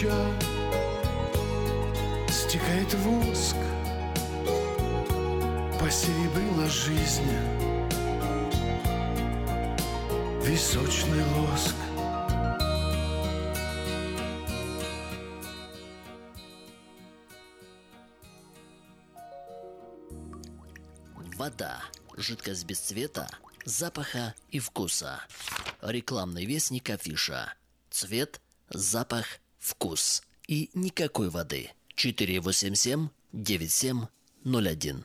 свеча Стекает воск Посеребрила жизнь Височный лоск Вода. Жидкость без цвета, запаха и вкуса. Рекламный вестник афиша. Цвет, запах, вкус. И никакой воды. 487 9701.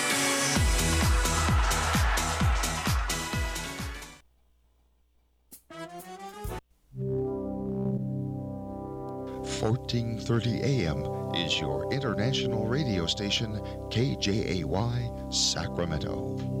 Fourteen thirty AM is your international radio station KJAY Sacramento.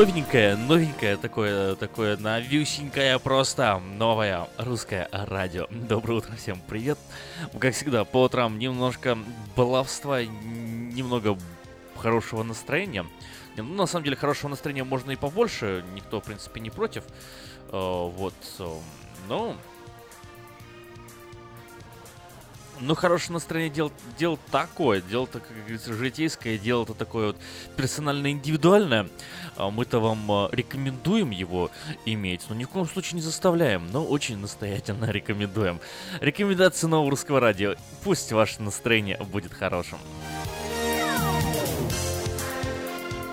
Новенькое, новенькое такое, такое новюсенькое просто новое русское радио. Доброе утро, всем привет. Как всегда, по утрам немножко баловства, немного хорошего настроения. Ну, на самом деле, хорошего настроения можно и побольше, никто, в принципе, не против. Э, вот, э, ну, хорошее настроение дело, дело такое, дело-то, как говорится, житейское, дело-то такое вот персонально-индивидуальное. А мы-то вам а, рекомендуем его иметь, но ни в коем случае не заставляем, но очень настоятельно рекомендуем. Рекомендации нового русского радио. Пусть ваше настроение будет хорошим.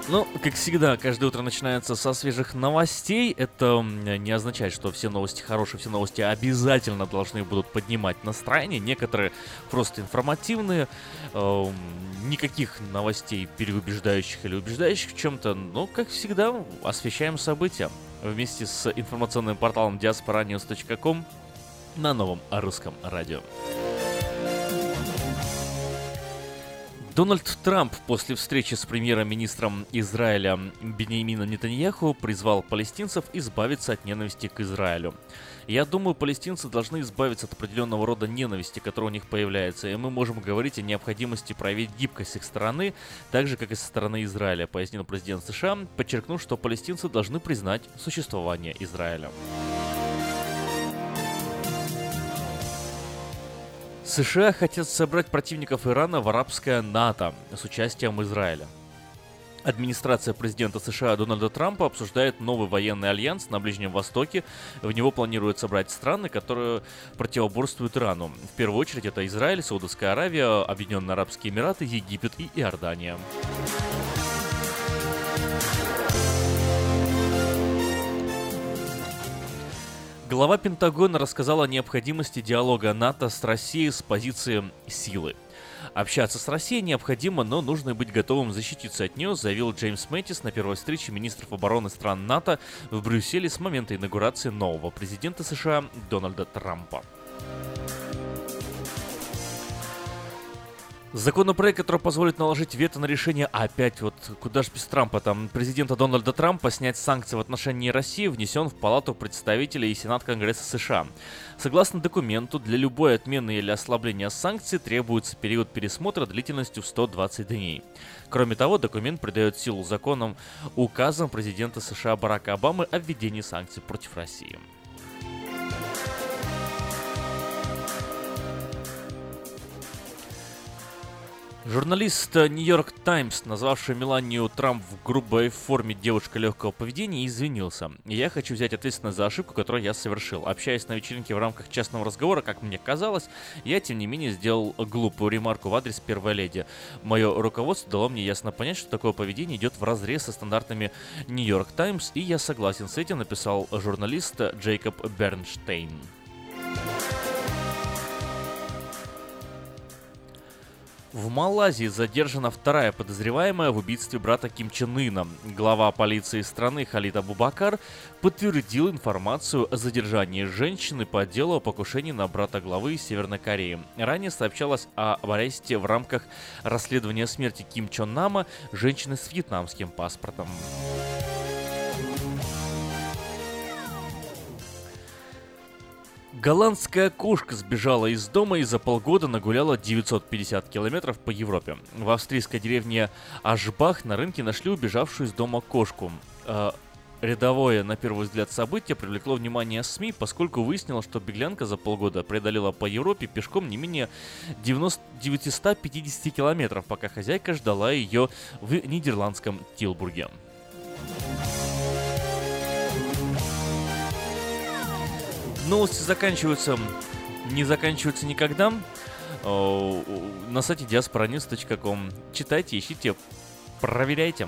Ну, как всегда, каждое утро начинается со свежих новостей. Это не означает, что все новости хорошие, все новости обязательно должны будут поднимать настроение. Некоторые просто информативные, э, никаких новостей переубеждающих или убеждающих в чем-то. Но, как всегда, освещаем события вместе с информационным порталом diasporanews.com на новом русском радио. Дональд Трамп после встречи с премьером-министром Израиля Бенемина Нетаньяху призвал палестинцев избавиться от ненависти к Израилю. Я думаю, палестинцы должны избавиться от определенного рода ненависти, которая у них появляется, и мы можем говорить о необходимости проявить гибкость их стороны, так же, как и со стороны Израиля, пояснил президент США, подчеркнув, что палестинцы должны признать существование Израиля. США хотят собрать противников Ирана в арабское НАТО с участием Израиля. Администрация президента США Дональда Трампа обсуждает новый военный альянс на Ближнем Востоке. В него планируют собрать страны, которые противоборствуют Ирану. В первую очередь это Израиль, Саудовская Аравия, Объединенные Арабские Эмираты, Египет и Иордания. Глава Пентагона рассказал о необходимости диалога НАТО с Россией с позиции силы. Общаться с Россией необходимо, но нужно быть готовым защититься от нее, заявил Джеймс Мэттис на первой встрече министров обороны стран НАТО в Брюсселе с момента инаугурации нового президента США Дональда Трампа. Законопроект, который позволит наложить вето на решение, опять вот куда же без Трампа, там президента Дональда Трампа снять санкции в отношении России, внесен в Палату представителей и Сенат Конгресса США. Согласно документу, для любой отмены или ослабления санкций требуется период пересмотра длительностью в 120 дней. Кроме того, документ придает силу законам указам президента США Барака Обамы о введении санкций против России. Журналист Нью-Йорк Таймс, назвавший Меланию Трамп в грубой форме девушка легкого поведения, извинился. Я хочу взять ответственность за ошибку, которую я совершил. Общаясь на вечеринке в рамках частного разговора, как мне казалось, я, тем не менее, сделал глупую ремарку в адрес первой леди. Мое руководство дало мне ясно понять, что такое поведение идет в разрез со стандартами Нью-Йорк Таймс, и я согласен с этим, написал журналист Джейкоб Бернштейн. В Малайзии задержана вторая подозреваемая в убийстве брата Ким Чен Ына. Глава полиции страны Халид Абубакар подтвердил информацию о задержании женщины по делу о покушении на брата главы Северной Кореи. Ранее сообщалось об аресте в рамках расследования смерти Ким Чон Нама женщины с вьетнамским паспортом. Голландская кошка сбежала из дома и за полгода нагуляла 950 километров по Европе. В австрийской деревне Ашбах на рынке нашли убежавшую из дома кошку. Э, рядовое, на первый взгляд, событие привлекло внимание СМИ, поскольку выяснилось, что беглянка за полгода преодолела по Европе пешком не менее 90, 950 километров, пока хозяйка ждала ее в нидерландском Тилбурге. Новости заканчиваются, не заканчиваются никогда. На сайте diasporanews.com. Читайте, ищите, проверяйте.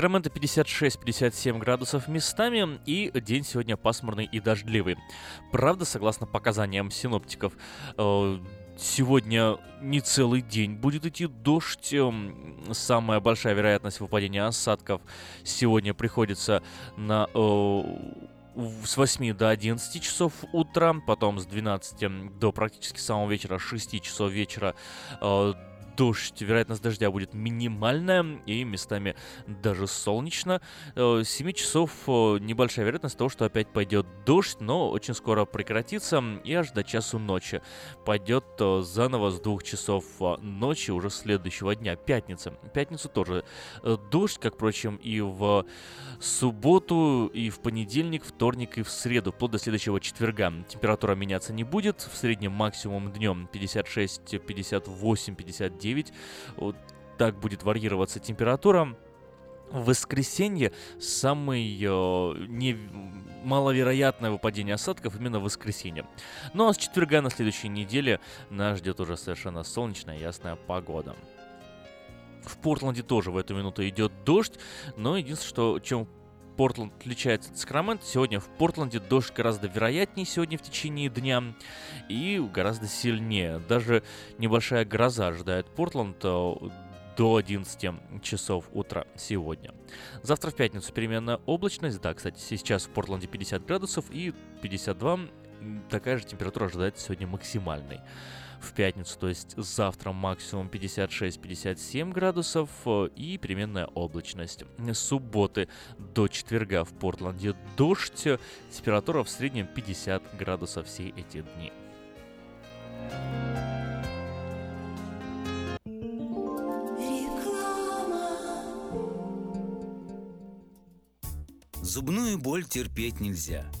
Сакраменто 56-57 градусов местами, и день сегодня пасмурный и дождливый. Правда, согласно показаниям синоптиков, э, сегодня не целый день будет идти дождь. Эм, самая большая вероятность выпадения осадков сегодня приходится на э, с 8 до 11 часов утра, потом с 12 до практически самого вечера, 6 часов вечера э, дождь, вероятность дождя будет минимальная и местами даже солнечно. 7 э, часов э, небольшая вероятность того, что опять пойдет дождь, но очень скоро прекратится и аж до часу ночи. Пойдет э, заново с 2 часов ночи уже следующего дня, пятница. Пятницу тоже дождь, как, впрочем, и в субботу, и в понедельник, вторник и в среду, вплоть до следующего четверга. Температура меняться не будет, в среднем максимум днем 56, 58, 59 9. Вот так будет варьироваться температура. В воскресенье самый э, не маловероятное выпадение осадков именно в воскресенье. Ну а с четверга на следующей неделе нас ждет уже совершенно солнечная ясная погода. В Портленде тоже в эту минуту идет дождь, но единственное, что чем Портленд отличается от Сакрамента. Сегодня в Портленде дождь гораздо вероятнее сегодня в течение дня и гораздо сильнее. Даже небольшая гроза ожидает Портленд э, до 11 часов утра сегодня. Завтра в пятницу переменная облачность. Да, кстати, сейчас в Портленде 50 градусов и 52 такая же температура ожидается сегодня максимальной в пятницу, то есть завтра максимум 56-57 градусов э, и переменная облачность. С субботы до четверга в Портленде дождь, температура в среднем 50 градусов все эти дни. Зубную боль терпеть нельзя –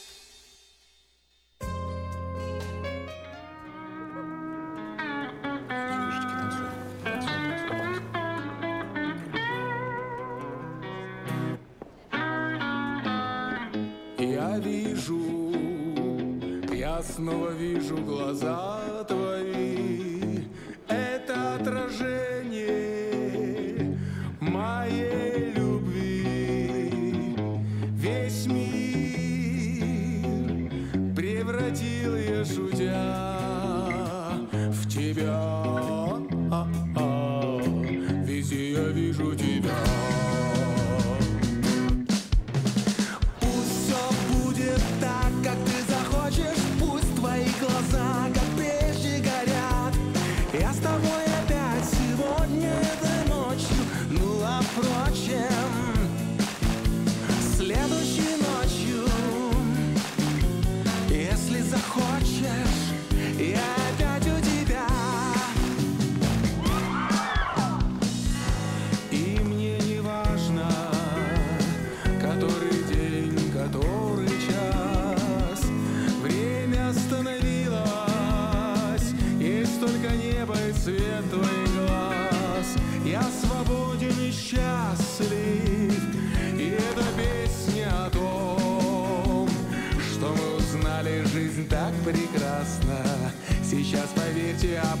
снова вижу глаза твои. Это отражение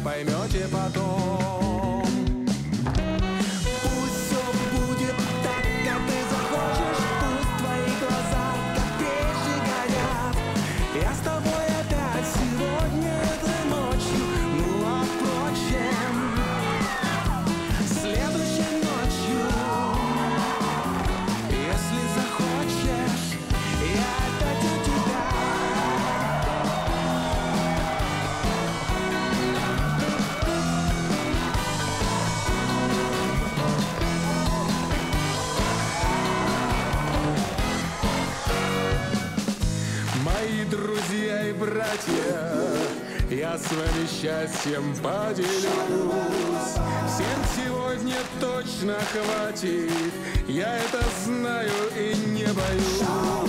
поймете потом счастьем поделюсь. Всем сегодня точно хватит, я это знаю и не боюсь.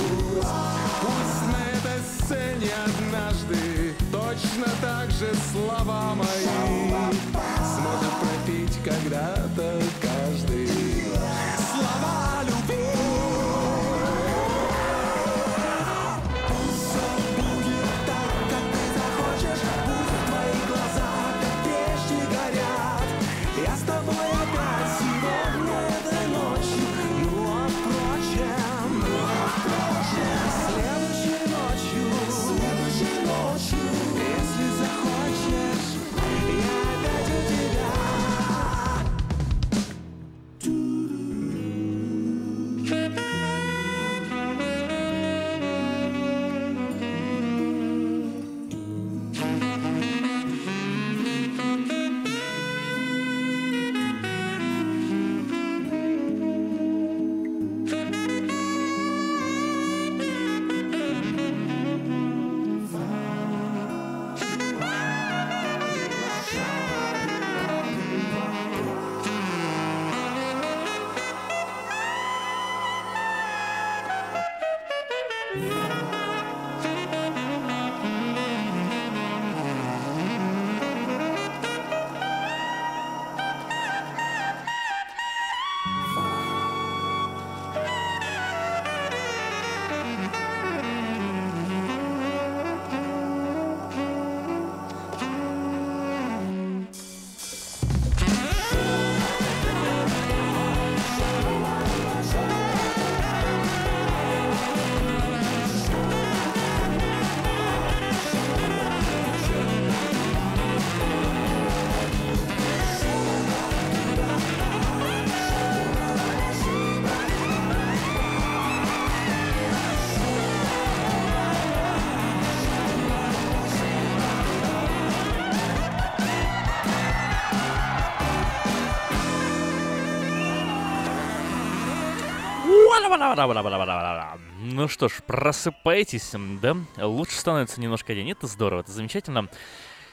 Ну что ж, просыпайтесь, да? Лучше становится немножко день, это здорово, это замечательно.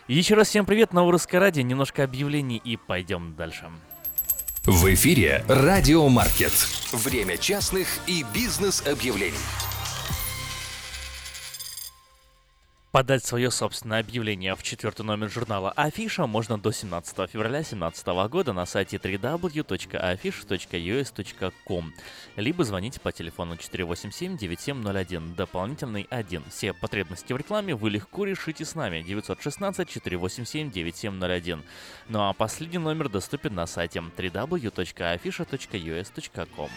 Еще раз всем привет, Новое Русское Радио, немножко объявлений и пойдем дальше. В эфире Радио Маркет. Время частных и бизнес-объявлений. Подать свое собственное объявление в четвертый номер журнала Афиша можно до 17 февраля 2017 года на сайте www.afisha.us.com либо звоните по телефону 487-9701, дополнительный 1. Все потребности в рекламе вы легко решите с нами 916-487-9701. Ну а последний номер доступен на сайте www.afisha.us.com.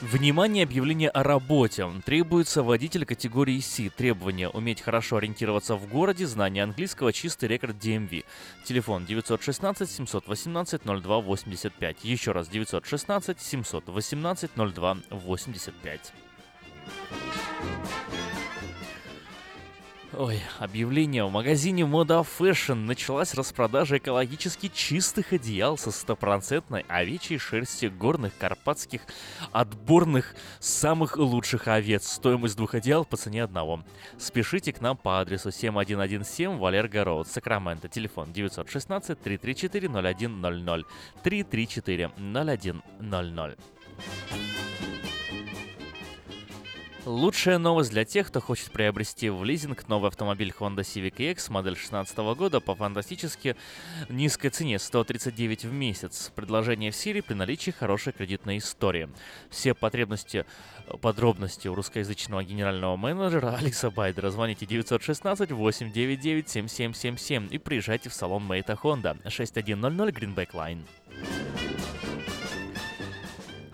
Внимание, объявление о работе. Требуется водитель категории C. Требования уметь хорошо ориентироваться в городе, знание английского, чистый рекорд DMV. Телефон 916 718 02 85. Еще раз 916 718 02 85. Ой, объявление. В магазине Мода Fashion началась распродажа экологически чистых одеял со стопроцентной овечьей шерстью горных карпатских отборных самых лучших овец. Стоимость двух одеял по цене одного. Спешите к нам по адресу 7117 Валерго Роуд, Сакраменто. Телефон 916 334 0100 334 0100. Лучшая новость для тех, кто хочет приобрести в лизинг новый автомобиль Honda Civic EX модель 2016 года по фантастически низкой цене 139 в месяц. Предложение в силе при наличии хорошей кредитной истории. Все потребности, подробности у русскоязычного генерального менеджера Алекса Байдера. Звоните 916 899 7777 и приезжайте в салон Мейта Honda 6100 Greenback Line.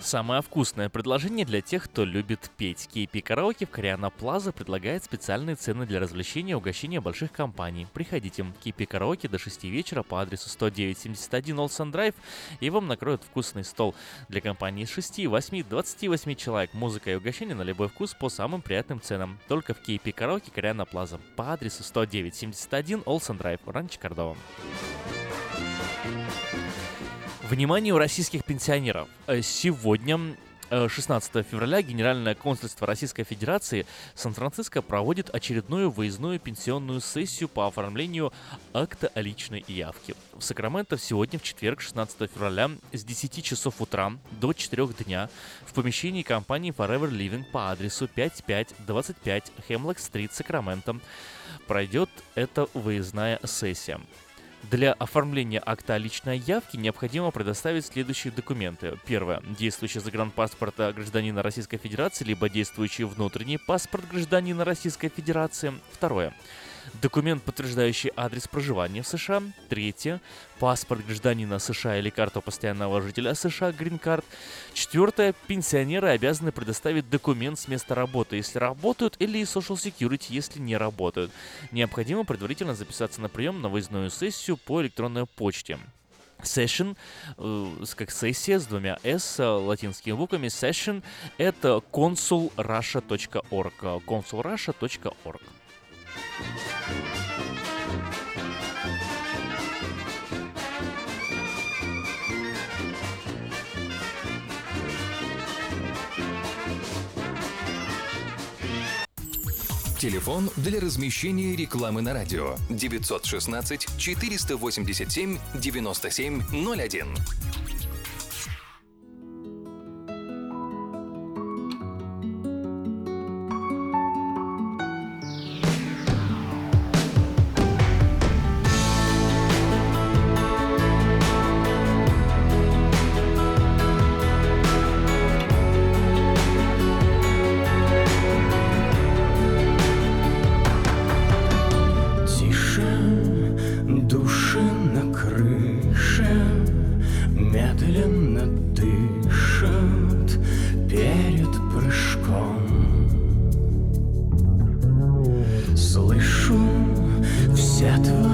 Самое вкусное предложение для тех, кто любит петь. KP Караоке в Кориана Плаза предлагает специальные цены для развлечения и угощения больших компаний. Приходите. KP Караоке до 6 вечера по адресу 10971 Олсен Драйв, и вам накроют вкусный стол для компании из 6, 8, 28 человек. Музыка и угощение на любой вкус по самым приятным ценам. Только в KP Караоке Кориана Плаза по адресу 10971 Олсен Драйв, Ранч Кордова. У российских пенсионеров. Сегодня 16 февраля Генеральное консульство Российской Федерации Сан-Франциско проводит очередную выездную пенсионную сессию по оформлению акта о личной явке. В Сакраменто сегодня, в четверг, 16 февраля, с 10 часов утра до 4 дня в помещении компании Forever Living по адресу 5525 Хемлок-стрит, Сакраменто пройдет эта выездная сессия. Для оформления акта личной явке необходимо предоставить следующие документы. Первое. Действующий загранпаспорт гражданина Российской Федерации, либо действующий внутренний паспорт гражданина Российской Федерации. Второе. Документ, подтверждающий адрес проживания в США. Третье. Паспорт гражданина США или карту постоянного жителя США, грин-карт. Четвертое. Пенсионеры обязаны предоставить документ с места работы, если работают, или Social Security, если не работают. Необходимо предварительно записаться на прием на выездную сессию по электронной почте. Session, э, как сессия с двумя S, э, латинскими буквами. Session — это consulrussia.org. consulrussia.org. Телефон для размещения рекламы на радио 916 487 9701. światło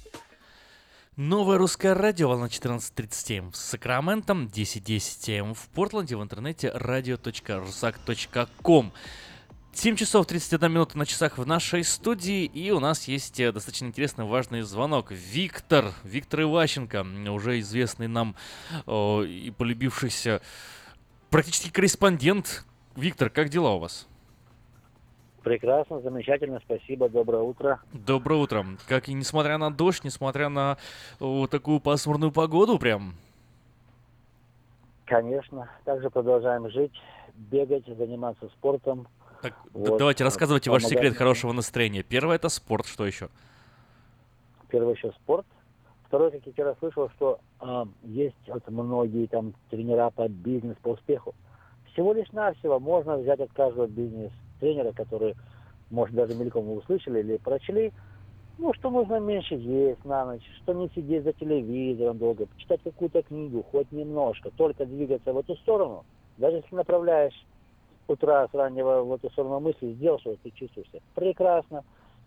Новое русское радио, волна 14.30 м в Сакраментом, 10.10 м в Портленде, в интернете radio.rusak.com. 7 часов 31 минута на часах в нашей студии, и у нас есть э, достаточно интересный важный звонок. Виктор, Виктор Иващенко, уже известный нам о, и полюбившийся практически корреспондент. Виктор, как дела у вас? Прекрасно, замечательно, спасибо, доброе утро. Доброе утро. Как и несмотря на дождь, несмотря на о, такую пасмурную погоду прям? Конечно, также продолжаем жить, бегать, заниматься спортом. Так, вот. давайте рассказывайте ваш секрет хорошего настроения. Первое это спорт, что еще? Первое еще спорт. Второе, как я вчера слышал, что э, есть вот многие там тренера по бизнес, по успеху. Всего лишь навсего можно взять от каждого бизнес-тренера, который, может, даже мельком услышали или прочли, ну, что нужно меньше есть на ночь, что не сидеть за телевизором долго, почитать какую-то книгу, хоть немножко, только двигаться в эту сторону. Даже если направляешь утра с раннего в эту сторону мысли, сделал, что ты чувствуешься прекрасно,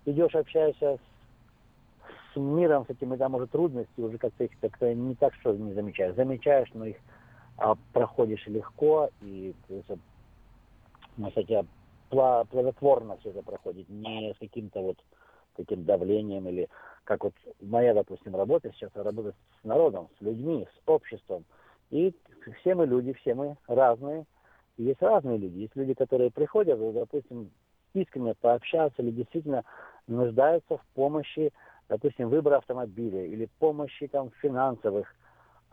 идешь, общаешься с, с миром, с этими там уже трудности, уже как-то их как-то не так, что не замечаешь. Замечаешь, но их а, проходишь легко, и, ну, кстати, плодотворно все это проходит, не с каким-то вот таким давлением или как вот моя, допустим, работа сейчас, работа с народом, с людьми, с обществом. И все мы люди, все мы разные, есть разные люди. Есть люди, которые приходят, допустим, искренне пообщаться или действительно нуждаются в помощи, допустим, выбора автомобиля или помощи там финансовых.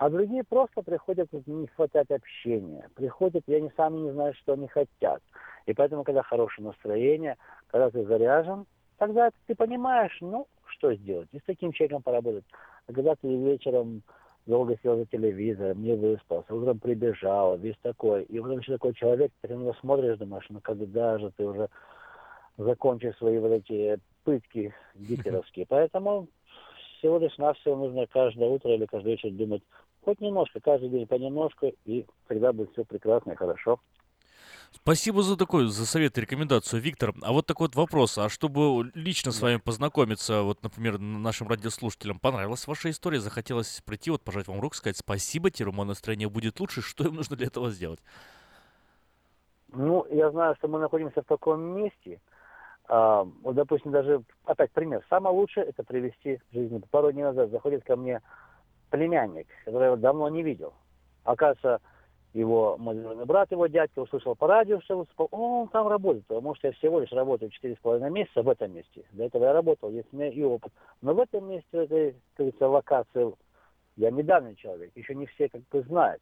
А другие просто приходят, не хватает общения. Приходят, я не сами не знаю, что они хотят. И поэтому, когда хорошее настроение, когда ты заряжен, тогда ты понимаешь, ну, что сделать. И с таким человеком поработать. А когда ты вечером долго сидел за телевизором, не выспался, утром прибежал, весь такой. И потом еще такой человек, ты на него смотришь, думаешь, ну когда же ты уже закончишь свои вот эти пытки гитлеровские. Поэтому всего лишь навсего нужно каждое утро или каждый вечер думать хоть немножко, каждый день понемножку, и тогда будет все прекрасно и хорошо. Спасибо за такой, за совет и рекомендацию, Виктор. А вот такой вот вопрос. А чтобы лично с вами познакомиться, вот, например, нашим радиослушателям, понравилась ваша история, захотелось прийти, вот, пожать вам руку, сказать спасибо, теперь мое настроение будет лучше, что им нужно для этого сделать? Ну, я знаю, что мы находимся в таком месте, а, вот, допустим, даже, опять пример, самое лучшее это привести в жизнь. Пару дней назад заходит ко мне племянник, который я давно не видел. Оказывается, его мой брат, его дядька, услышал по радио, что он там работает, потому что я всего лишь работаю четыре с половиной месяца в этом месте. До этого я работал, есть у меня и опыт. Но в этом месте, в этой, как говорится, локации, я недавний человек, еще не все как бы знают.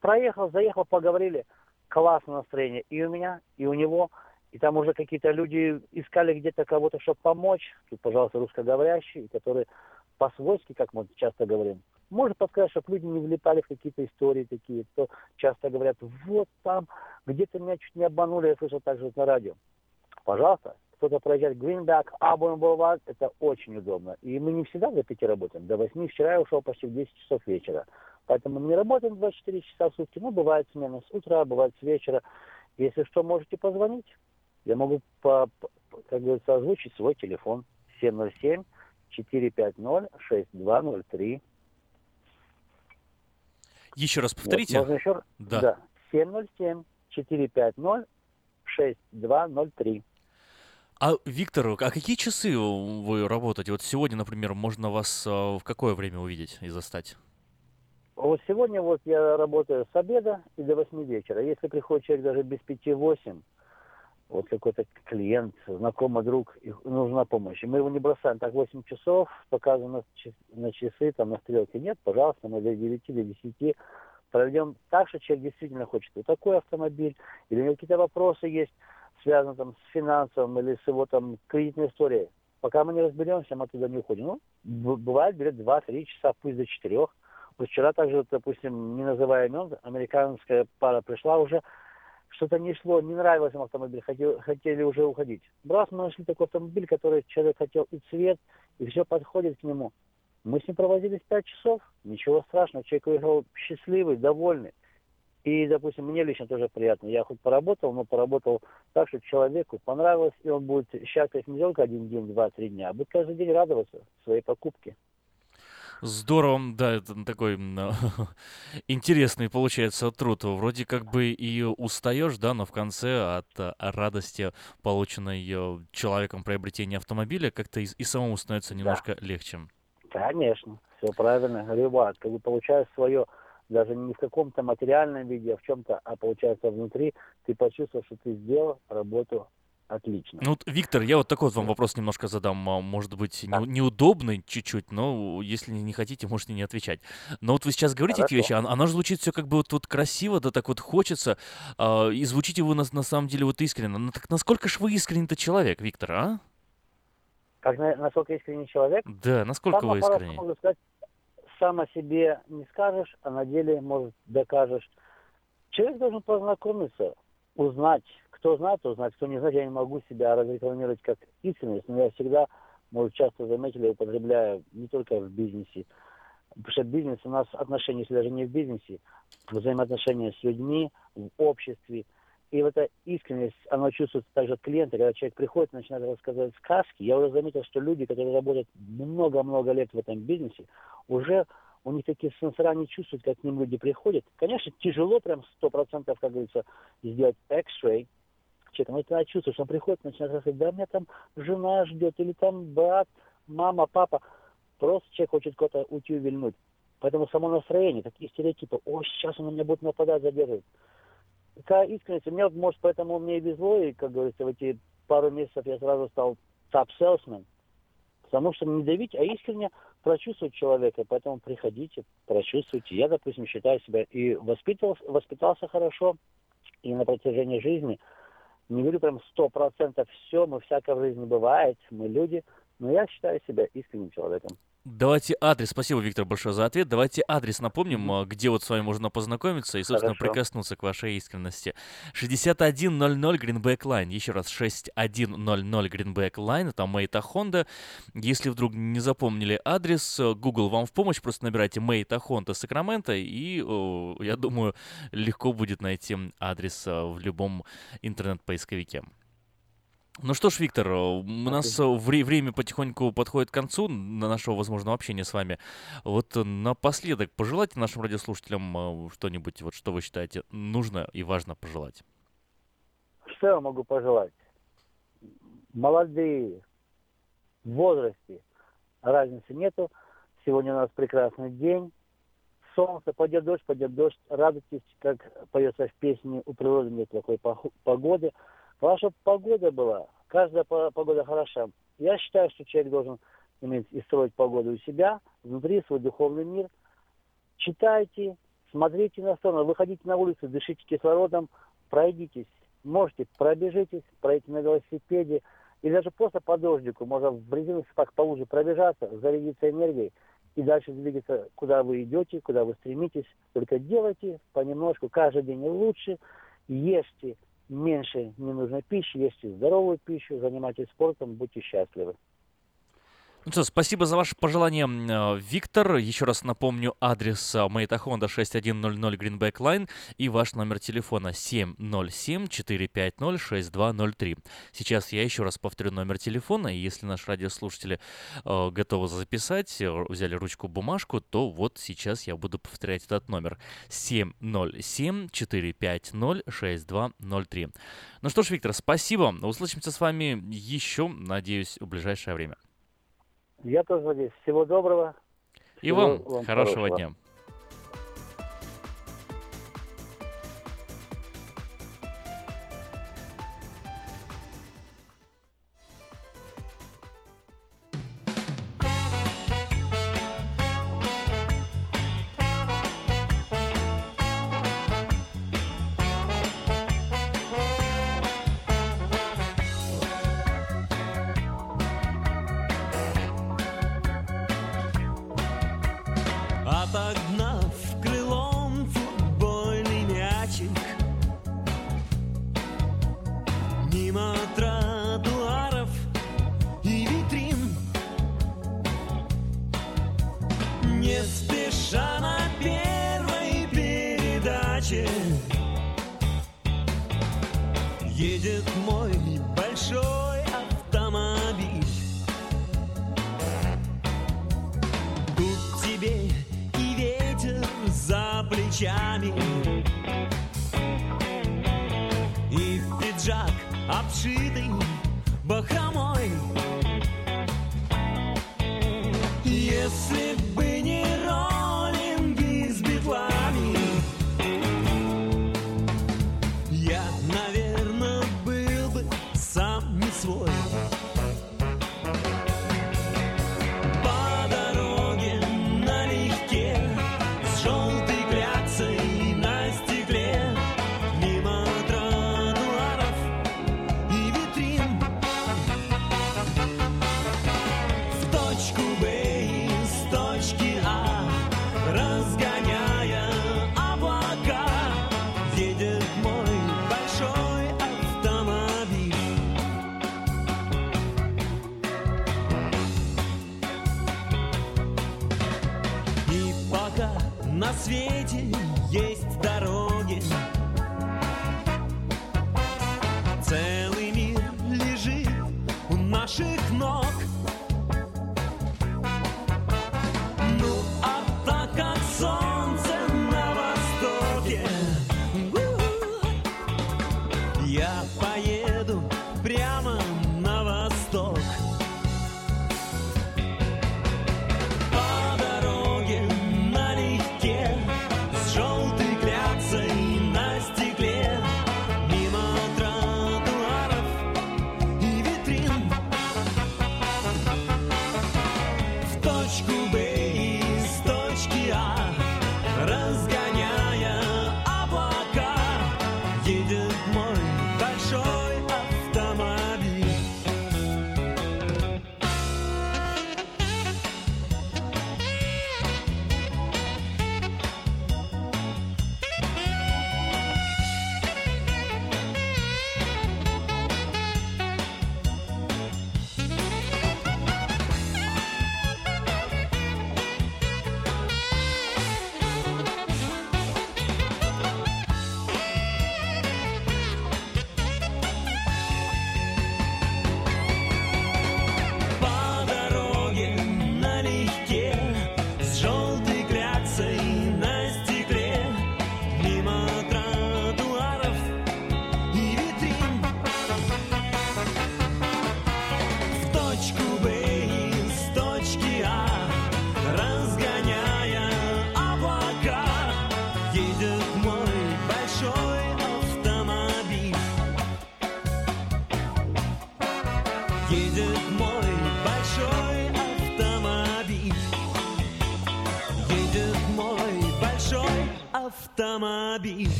Проехал, заехал, поговорили, классное настроение и у меня, и у него. И там уже какие-то люди искали где-то кого-то, чтобы помочь. Тут, пожалуйста, русскоговорящие, которые по-свойски, как мы часто говорим, может подсказать, чтобы люди не влипали в какие-то истории такие, то часто говорят, вот там, где-то меня чуть не обманули, я слышал также на радио. Пожалуйста, кто-то проезжает Greenback, Абон Boulevard, это очень удобно. И мы не всегда до пяти работаем. До восьми вчера я ушел почти в 10 часов вечера. Поэтому мы не работаем 24 часа в сутки. Ну, бывает смена с утра, бывает с вечера. Если что, можете позвонить. Я могу, по, как говорится, озвучить свой телефон 707 450 6203. Еще раз повторите. Вот, можно еще раз? Да. да. 707-450-6203. А, Виктор, а какие часы вы работаете? Вот сегодня, например, можно вас а, в какое время увидеть и застать? Вот сегодня вот я работаю с обеда и до 8 вечера. Если приходит человек даже без 5-8, вот какой-то клиент, знакомый друг, нужна помощь. И мы его не бросаем. Так 8 часов, показано на часы, там на стрелке нет, пожалуйста, мы до 9, до 10 проведем так, что человек действительно хочет вот такой автомобиль, или у него какие-то вопросы есть, связанные там с финансовым или с его там кредитной историей. Пока мы не разберемся, мы туда не уходим. Ну, бывает, берет 2-3 часа, пусть до 4. Вот вчера также, допустим, не называя имен, американская пара пришла уже, что-то не шло, не нравилось им автомобиль, хотел, хотели уже уходить. Раз мы нашли такой автомобиль, который человек хотел и цвет, и все подходит к нему. Мы с ним провозились пять часов, ничего страшного, человек уехал счастливый, довольный. И, допустим, мне лично тоже приятно. Я хоть поработал, но поработал так, что человеку понравилось, и он будет счастлив не только один день, два, три дня, а будет каждый день радоваться своей покупке. Здорово, да, это такой интересный получается труд. Вроде как бы и устаешь, да, но в конце от э, радости, полученной э, человеком приобретения автомобиля, как-то и, и самому становится немножко да. легче. Конечно, все правильно. Ребят, бы получаешь свое даже не в каком-то материальном виде, а в чем-то, а получается внутри, ты почувствовал, что ты сделал работу отлично. Ну, вот, Виктор, я вот такой вот вам вопрос немножко задам, а, может быть, да. не, неудобный чуть-чуть, но если не хотите, можете не отвечать. Но вот вы сейчас говорите Хорошо. эти вещи, оно, оно же звучит все как бы вот, вот красиво, да так вот хочется, э, и звучите вы на, на самом деле вот искренне. Ну, так насколько же вы искренний-то человек, Виктор, а? Как на, насколько искренний человек? Да, насколько Самое вы искренний? Могу сказать, сам о себе не скажешь, а на деле, может, докажешь. Человек должен познакомиться, узнать, кто знает, то знает, кто не знает, я не могу себя разрекламировать как истинность, но я всегда, может, часто заметили, употребляю не только в бизнесе, потому что бизнес у нас отношения, если даже не в бизнесе, взаимоотношения с людьми, в обществе. И вот эта искренность, она чувствуется также от клиента, когда человек приходит и начинает рассказывать сказки. Я уже заметил, что люди, которые работают много-много лет в этом бизнесе, уже у них такие сенсора не чувствуют, как к ним люди приходят. Конечно, тяжело прям сто процентов, как говорится, сделать X-ray, человека, но ты чувствуешь, он приходит, начинает рассказывать, да, меня там жена ждет, или там брат, мама, папа. Просто человек хочет куда-то уйти увильнуть. Поэтому само настроение, такие стереотипы, о, сейчас он на меня будет нападать, задерживать. Такая искренность, у меня, может, поэтому мне и везло, и, как говорится, в эти пару месяцев я сразу стал топ salesman, потому что не давить, а искренне прочувствовать человека, поэтому приходите, прочувствуйте. Я, допустим, считаю себя и воспитывался, воспитался хорошо, и на протяжении жизни – не говорю прям сто процентов все, мы всякое в жизни бывает, мы люди, но я считаю себя искренним человеком. Давайте адрес. Спасибо, Виктор, большое за ответ. Давайте адрес напомним, mm-hmm. где вот с вами можно познакомиться и, собственно, Хорошо. прикоснуться к вашей искренности. 6100 Greenback Line. Еще раз, 6100 Greenback Line. Это Мэйта Honda. Если вдруг не запомнили адрес, Google вам в помощь. Просто набирайте Мэйта Honda Сакраменто, и, я думаю, легко будет найти адрес э, в любом интернет-поисковике. Ну что ж, Виктор, у нас вре- время потихоньку подходит к концу на нашего возможного общения с вами. Вот напоследок пожелайте нашим радиослушателям что-нибудь, вот что вы считаете нужно и важно пожелать. Что я могу пожелать? Молодые, в возрасте, разницы нету. Сегодня у нас прекрасный день. Солнце, пойдет дождь, пойдет дождь. Радуйтесь, как поется в песне «У природы нет плохой погоды». Ваша погода была, каждая погода хороша. Я считаю, что человек должен иметь и строить погоду у себя, внутри свой духовный мир. Читайте, смотрите на сторону, выходите на улицу, дышите кислородом, пройдитесь. Можете, пробежитесь, пройти на велосипеде, или даже просто по дождику, можно в резиновых сапах по луже пробежаться, зарядиться энергией и дальше двигаться, куда вы идете, куда вы стремитесь. Только делайте понемножку, каждый день лучше, ешьте меньше ненужной пищи, ешьте здоровую пищу, занимайтесь спортом, будьте счастливы. Ну что, спасибо за ваше пожелание, э, Виктор. Еще раз напомню адрес Мэйта Honda 6100 Greenback Line и ваш номер телефона 707-450-6203. Сейчас я еще раз повторю номер телефона, и если наши радиослушатели э, готовы записать, э, взяли ручку, бумажку, то вот сейчас я буду повторять этот номер. 707-450-6203. Ну что ж, Виктор, спасибо. Услышимся с вами еще, надеюсь, в ближайшее время. Я тоже надеюсь. Всего доброго. И Всего вам, вам хорошего, хорошего дня. Не спеша на первой передаче. Едет мой большой автомобиль. Тут тебе и ветер за плечами. И пиджак обшитый бахромой. Если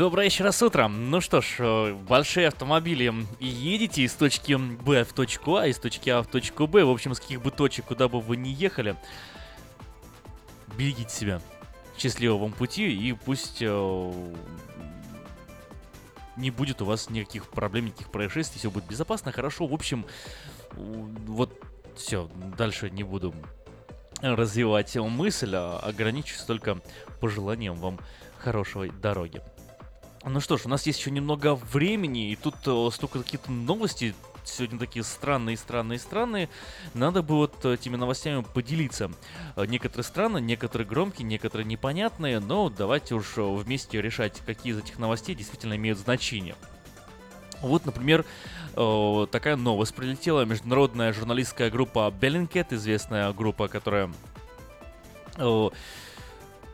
Доброе еще раз утро. Ну что ж, э, большие автомобили. Едете из точки Б в точку А, из точки А в точку Б. В общем, с каких бы точек, куда бы вы ни ехали, берегите себя. Счастливого вам пути и пусть э, не будет у вас никаких проблем, никаких происшествий, все будет безопасно, хорошо. В общем, вот все, дальше не буду развивать мысль, а ограничусь только пожеланием вам хорошей дороги. Ну что ж, у нас есть еще немного времени, и тут э, столько какие-то новости сегодня такие странные, странные, странные. Надо бы вот этими новостями поделиться. Э, Некоторые странные, некоторые громкие, некоторые непонятные, но давайте уж э, вместе решать, какие из этих новостей действительно имеют значение. Вот, например, э, такая новость прилетела. Международная журналистская группа Bellingcat, известная группа, которая э,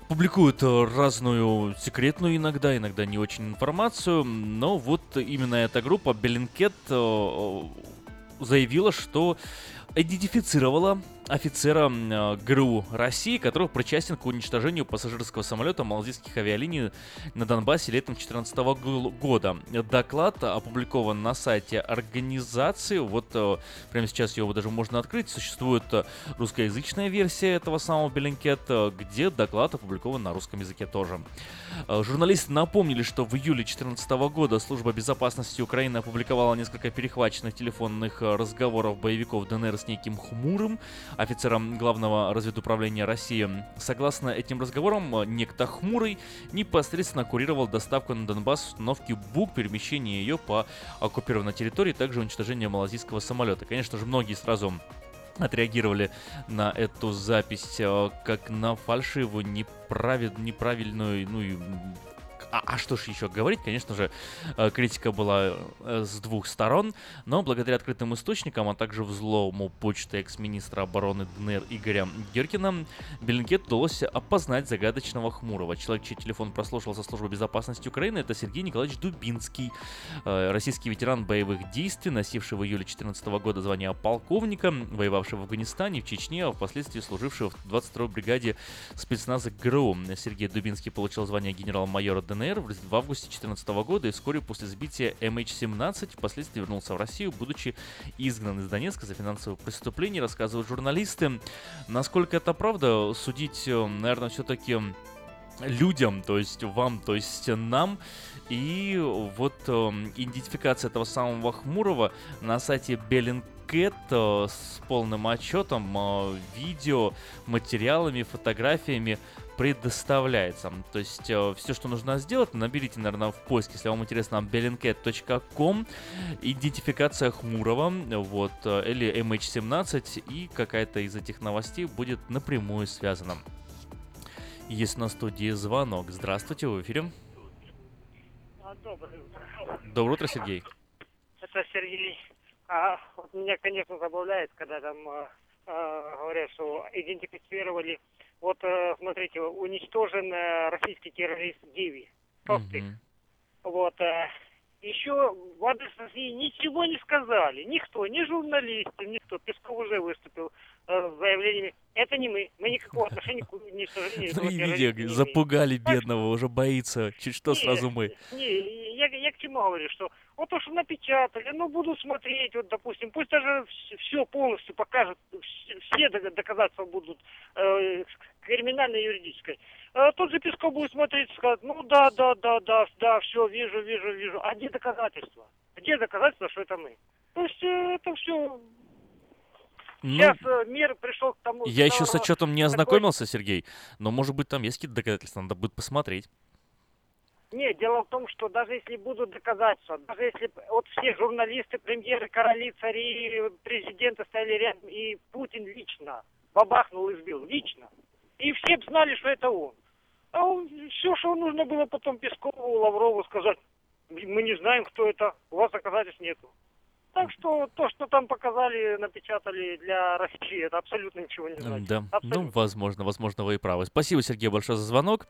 публикуют э, разную секретную иногда, иногда не очень информацию, но вот именно эта группа Bellingcat э, заявила, что идентифицировала офицера э, ГРУ России, который причастен к уничтожению пассажирского самолета малазийских авиалиний на Донбассе летом 2014 года. Доклад опубликован на сайте организации. Вот э, прямо сейчас его даже можно открыть. Существует э, русскоязычная версия этого самого Беллинкет, э, где доклад опубликован на русском языке тоже. Журналисты напомнили, что в июле 2014 года Служба безопасности Украины опубликовала несколько перехваченных телефонных разговоров боевиков ДНР с неким Хмурым, офицером главного разведуправления России. Согласно этим разговорам, некто Хмурый непосредственно курировал доставку на Донбасс установки БУК, перемещение ее по оккупированной территории, также уничтожение малазийского самолета. Конечно же, многие сразу отреагировали на эту запись э, как на фальшивую, неправед, неправильную, ну и а, а что ж еще говорить? Конечно же, э, критика была э, с двух сторон, но благодаря открытым источникам, а также взлому почты экс-министра обороны ДНР Игоря Геркина, Беллинкет удалось опознать загадочного Хмурого. Человек, чей телефон прослушивался службы безопасности Украины, это Сергей Николаевич Дубинский, э, российский ветеран боевых действий, носивший в июле 2014 года звание полковника, воевавший в Афганистане, в Чечне, а впоследствии служивший в 22-й бригаде спецназа ГРУ. Сергей Дубинский получил звание генерал-майора ДНР ДНР в августе 2014 года и вскоре после сбития MH17 впоследствии вернулся в Россию, будучи изгнан из Донецка за финансовые преступления, рассказывают журналисты. Насколько это правда, судить, э, наверное, все-таки людям, то есть вам, то есть нам. И вот э, идентификация этого самого Хмурого на сайте Bellingcat э, с полным отчетом, э, видео, материалами, фотографиями предоставляется. То есть э, все, что нужно сделать, наберите, наверное, в поиск, если вам интересно, bellingcat.com, идентификация Хмурого, вот, э, или MH17, и какая-то из этих новостей будет напрямую связана. Есть на студии звонок. Здравствуйте, в эфире. А, доброе утро. Доброе утро, Сергей. Это Сергей. А, вот меня, конечно, забавляет, когда там а, а, говорят, что идентифицировали вот, э, смотрите, уничтожен э, российский террорист Диви. Толстых. mm Вот. Э, еще в адрес России ничего не сказали. Никто, ни журналисты, никто. Песков уже выступил с заявлениями. Это не мы. Мы никакого отношения к уничтожению Ну и видео, запугали бедного, уже боится. Чуть что сразу мы. Не, я, к чему говорю, что вот то, что напечатали, ну, буду смотреть, вот, допустим, пусть даже все полностью покажут, все доказательства будут э, криминальной юридической. Э, тот же Песков будет смотреть и сказать, ну, да, да, да, да, да, все, вижу, вижу, вижу. А где доказательства? Где доказательства, что это мы? То есть э, это все ну, Сейчас э, мир пришел к тому... Я еще с отчетом не ознакомился, такой... Сергей, но, может быть, там есть какие-то доказательства, надо будет посмотреть. Нет, дело в том, что даже если будут доказательства, даже если вот все журналисты, премьеры, короли, цари, президенты стояли рядом, и Путин лично бабахнул и сбил, лично. И все знали, что это он. А он, все, что нужно было потом Пескову, Лаврову сказать, мы не знаем, кто это, у вас доказательств нету. Так что то, что там показали, напечатали для России, это абсолютно ничего не значит. Да, абсолютно. ну, возможно, возможно, вы и правы. Спасибо, Сергей, большое за звонок.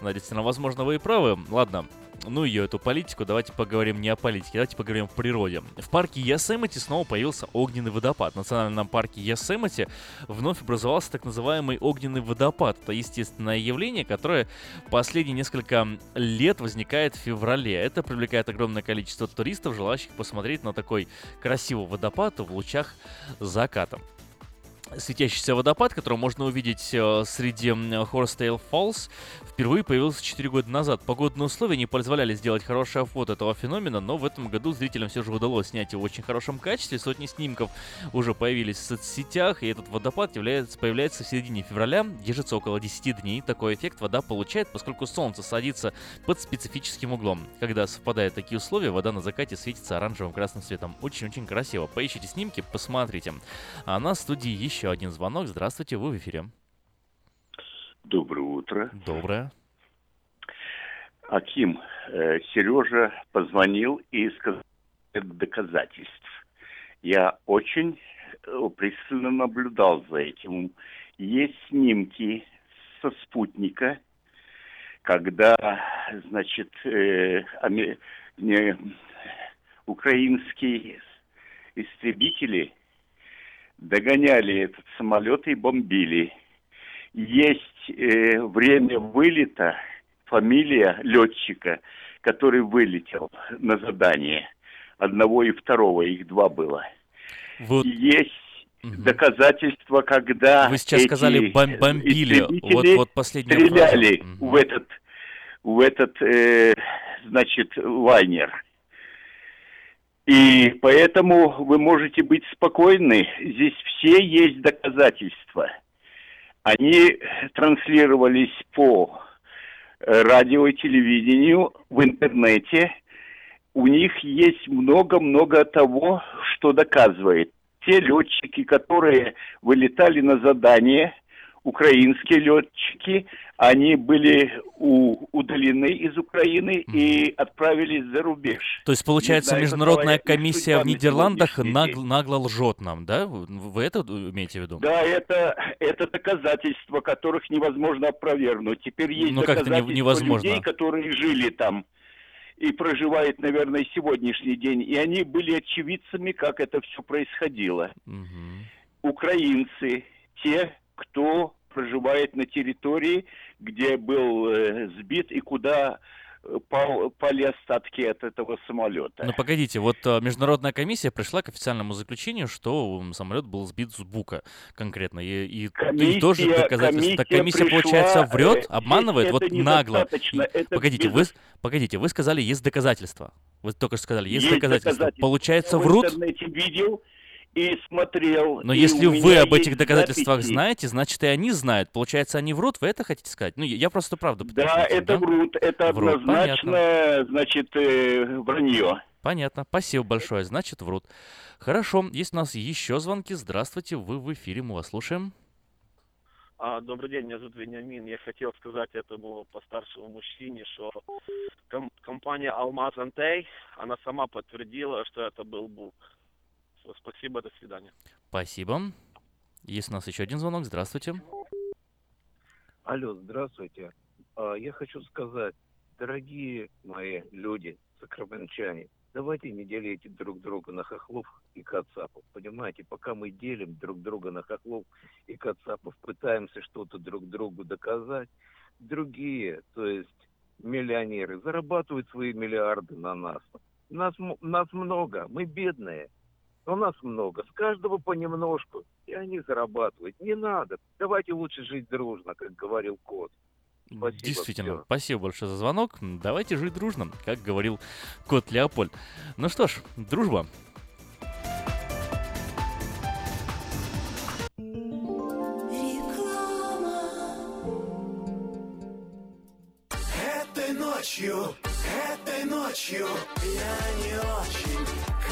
Да, действительно, возможно, вы и правы. Ладно, ну ее, эту политику, давайте поговорим не о политике, давайте поговорим о природе. В парке Ясемити снова появился огненный водопад. В национальном парке Ясемити вновь образовался так называемый огненный водопад. Это естественное явление, которое последние несколько лет возникает в феврале. Это привлекает огромное количество туристов, желающих посмотреть на такой красивый водопад в лучах заката светящийся водопад, который можно увидеть э, среди Хорстейл Фоллс, впервые появился 4 года назад. Погодные условия не позволяли сделать хорошее фото этого феномена, но в этом году зрителям все же удалось снять его в очень хорошем качестве. Сотни снимков уже появились в соцсетях, и этот водопад является, появляется в середине февраля, держится около 10 дней. Такой эффект вода получает, поскольку солнце садится под специфическим углом. Когда совпадают такие условия, вода на закате светится оранжевым красным цветом. Очень-очень красиво. Поищите снимки, посмотрите. А на студии еще еще один звонок. Здравствуйте, вы в эфире. Доброе утро. Доброе. Аким, э, Сережа позвонил и сказал доказательств. Я очень э, пристально наблюдал за этим. Есть снимки со спутника, когда, значит, э, не, украинские истребители догоняли этот самолет и бомбили. Есть э, время вылета, фамилия летчика, который вылетел на задание. Одного и второго, их два было. Вот. есть угу. доказательства, когда Вы сейчас эти сказали бом бомбили, вот, вот последняя стреляли фраза. в этот, в этот, э, значит, лайнер. И поэтому вы можете быть спокойны, здесь все есть доказательства. Они транслировались по э, радио и телевидению, в интернете. У них есть много-много того, что доказывает. те летчики, которые вылетали на задание, украинские летчики, они были у- удалены из Украины и отправились за рубеж. То есть, получается, знаю, международная комиссия в Нидерландах наг- нагло лжет нам, да? Вы это имеете в виду? Да, это, это доказательства, которых невозможно опровергнуть. Теперь есть Ну, доказательства невозможно? людей, которые жили там и проживают, наверное, сегодняшний день. И они были очевидцами, как это все происходило. Украинцы, те, кто проживает на территории, где был э, сбит и куда э, пал- пали остатки от этого самолета. Ну погодите, вот э, международная комиссия пришла к официальному заключению, что самолет был сбит с бука конкретно. И, и, и Комиссия- тоже доказательства. Так комиссия комиссия, получается, пришла, врет, обманывает, вот нагло. И- это Погодите, без- вы, погодите, вы сказали, есть доказательства. Вы только что сказали, есть, Есть доказательства. доказательства. Получается, Я врут? в интернете видел и смотрел. Но и если вы об этих доказательствах записи. знаете, значит и они знают. Получается, они врут, вы это хотите сказать? Ну, я просто правду пытаюсь Да, найти, это врут, это Врут, однозначно, значит, э, вранье. Понятно. Спасибо большое. Значит, врут. Хорошо. Есть у нас еще звонки. Здравствуйте. Вы в эфире. Мы вас слушаем. А, добрый день, меня зовут Вениамин. Я хотел сказать этому постаршему мужчине, что ком- компания Алмаз Антей, она сама подтвердила, что это был Бук. Спасибо, до свидания. Спасибо. Есть у нас еще один звонок. Здравствуйте. Алло, здравствуйте. А, Я хочу сказать, дорогие мои люди, сакраменчане, давайте не делите друг друга на хохлов и кацапов. Понимаете, пока мы делим друг друга на хохлов и кацапов, пытаемся что-то друг другу доказать, другие, то есть миллионеры, зарабатывают свои миллиарды на нас. Нас, нас много, мы бедные, но нас много. С каждого понемножку, и они зарабатывают. Не надо. Давайте лучше жить дружно, как говорил кот. Спасибо, Действительно, всё. спасибо большое за звонок. Давайте жить дружно, как говорил кот Леопольд. Ну что ж, дружба. Этой ночью, этой ночью я не очень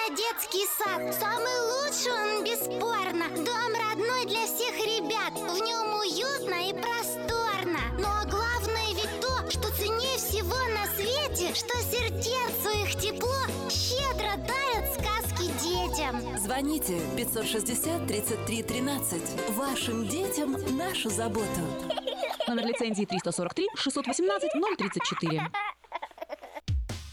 «Чудо детский сад». Самый лучший он, бесспорно. Дом родной для всех ребят. В нем уютно и просторно. Но главное ведь то, что ценнее всего на свете, что сердцу их тепло щедро дарят сказки детям. Звоните 560 33 13. Вашим детям нашу заботу. Номер лицензии 343 618 034.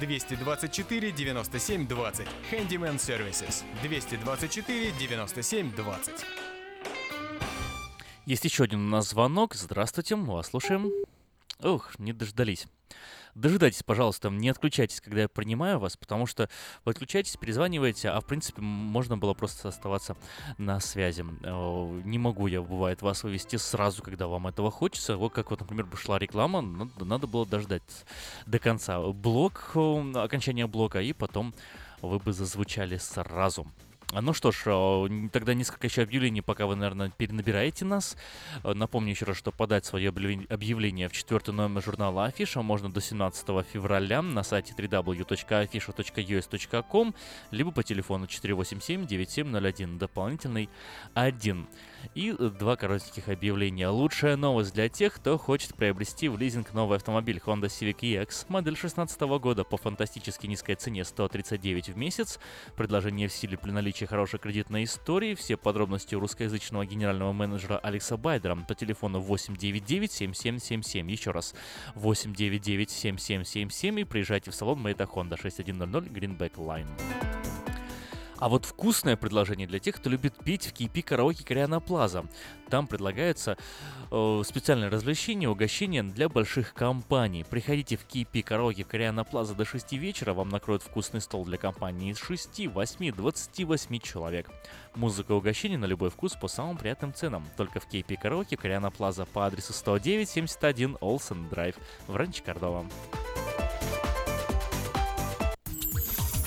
224 97 20. Handyman Services. 224 97 20. Есть еще один у нас звонок. Здравствуйте, мы вас слушаем. Ух, не дождались. Дожидайтесь, пожалуйста, не отключайтесь, когда я принимаю вас, потому что вы отключаетесь, перезваниваете, а в принципе можно было просто оставаться на связи. Э, Не могу я, бывает, вас вывести сразу, когда вам этого хочется. Вот как вот, например, шла реклама, надо, надо было дождать до конца блок, э, окончания блока, и потом вы бы зазвучали сразу. А, Ну что ж, тогда несколько еще объявлений, пока вы, наверное, перенабираете нас. Э, Напомню еще раз, что подать свое объявлен- объявление в четвертый номер журнала Афиша можно до 17 февраля на сайте www.afisha.us.com либо по телефону 487-9701, дополнительный 1. И э, два коротеньких объявления. Лучшая новость для тех, кто хочет приобрести в лизинг новый автомобиль Honda Civic EX, модель 2016 года по фантастически низкой цене 139 в месяц. Предложение в силе при наличии хорошей кредитной истории. Все подробности у русскоязычного генерального менеджера Алекса Байдера по телефону 899-7777. Еще раз, 899-7777 и приезжайте в салон Мэйта Honda 6100 Greenback Line. А вот вкусное предложение для тех, кто любит пить в KP караоке Кориана Плаза. Там предлагается э, специальное развлечение, угощение для больших компаний. Приходите в KP караоке Плаза до 6 вечера, вам накроют вкусный стол для компании из 6, 8, 28 человек. Музыка и угощение на любой вкус по самым приятным ценам. Только в KP караоке Кориана Плаза по адресу 10971 Олсен Драйв в Ранче Кордова.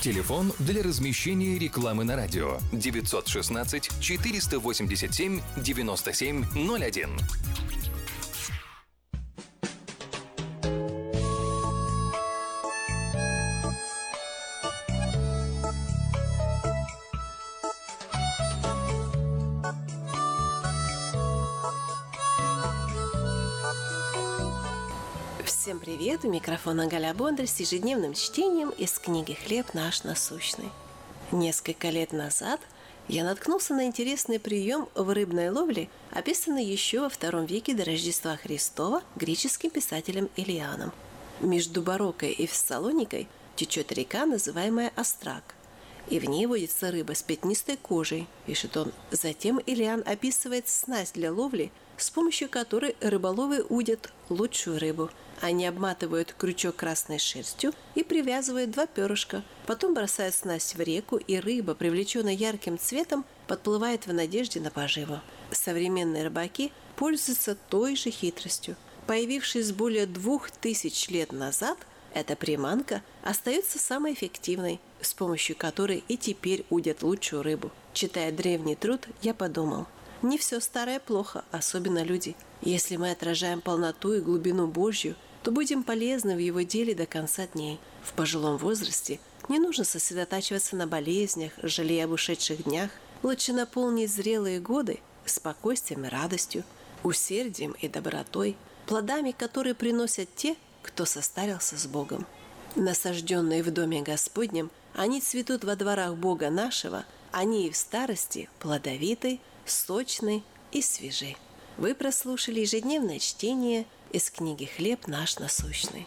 Телефон для размещения рекламы на радио 916 487 9701. Всем привет! У микрофона Галя Бондарь с ежедневным чтением из книги «Хлеб наш насущный». Несколько лет назад я наткнулся на интересный прием в рыбной ловле, описанный еще во втором веке до Рождества Христова греческим писателем Илианом. Между Барокой и Фессалоникой течет река, называемая Острак, и в ней водится рыба с пятнистой кожей, пишет он. Затем Илиан описывает снасть для ловли, с помощью которой рыболовы удят лучшую рыбу. Они обматывают крючок красной шерстью и привязывают два перышка. Потом бросают снасть в реку, и рыба, привлеченная ярким цветом, подплывает в надежде на поживу. Современные рыбаки пользуются той же хитростью. Появившись более двух тысяч лет назад, эта приманка остается самой эффективной, с помощью которой и теперь удят лучшую рыбу. Читая древний труд, я подумал, не все старое плохо, особенно люди. Если мы отражаем полноту и глубину Божью, то будем полезны в его деле до конца дней. В пожилом возрасте не нужно сосредотачиваться на болезнях, жалея об ушедших днях. Лучше наполнить зрелые годы спокойствием и радостью, усердием и добротой, плодами, которые приносят те, кто состарился с Богом. Насажденные в доме Господнем, они цветут во дворах Бога нашего, они и в старости плодовиты, сочны и свежи. Вы прослушали ежедневное чтение из книги «Хлеб наш насущный».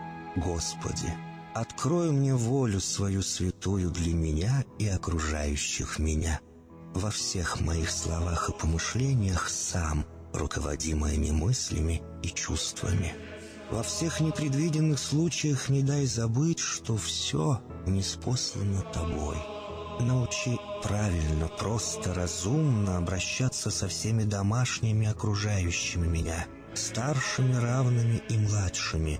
Господи, открой мне волю свою святую для меня и окружающих меня. Во всех моих словах и помышлениях сам, руководи моими мыслями и чувствами. Во всех непредвиденных случаях не дай забыть, что все неспослано тобой. Научи правильно, просто, разумно обращаться со всеми домашними окружающими меня, старшими, равными и младшими,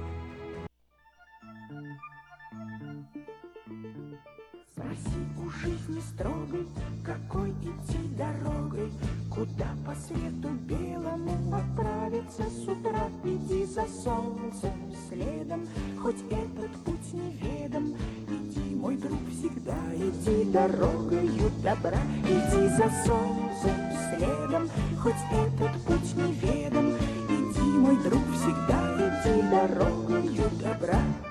Спроси у жизни строгой, какой идти дорогой, Куда по свету белому отправиться с утра. Иди за солнцем следом, хоть этот путь неведом. Иди, мой друг, всегда иди дорогою добра. Иди за солнцем следом, хоть этот путь неведом. Иди, мой друг, всегда иди дорогою добра.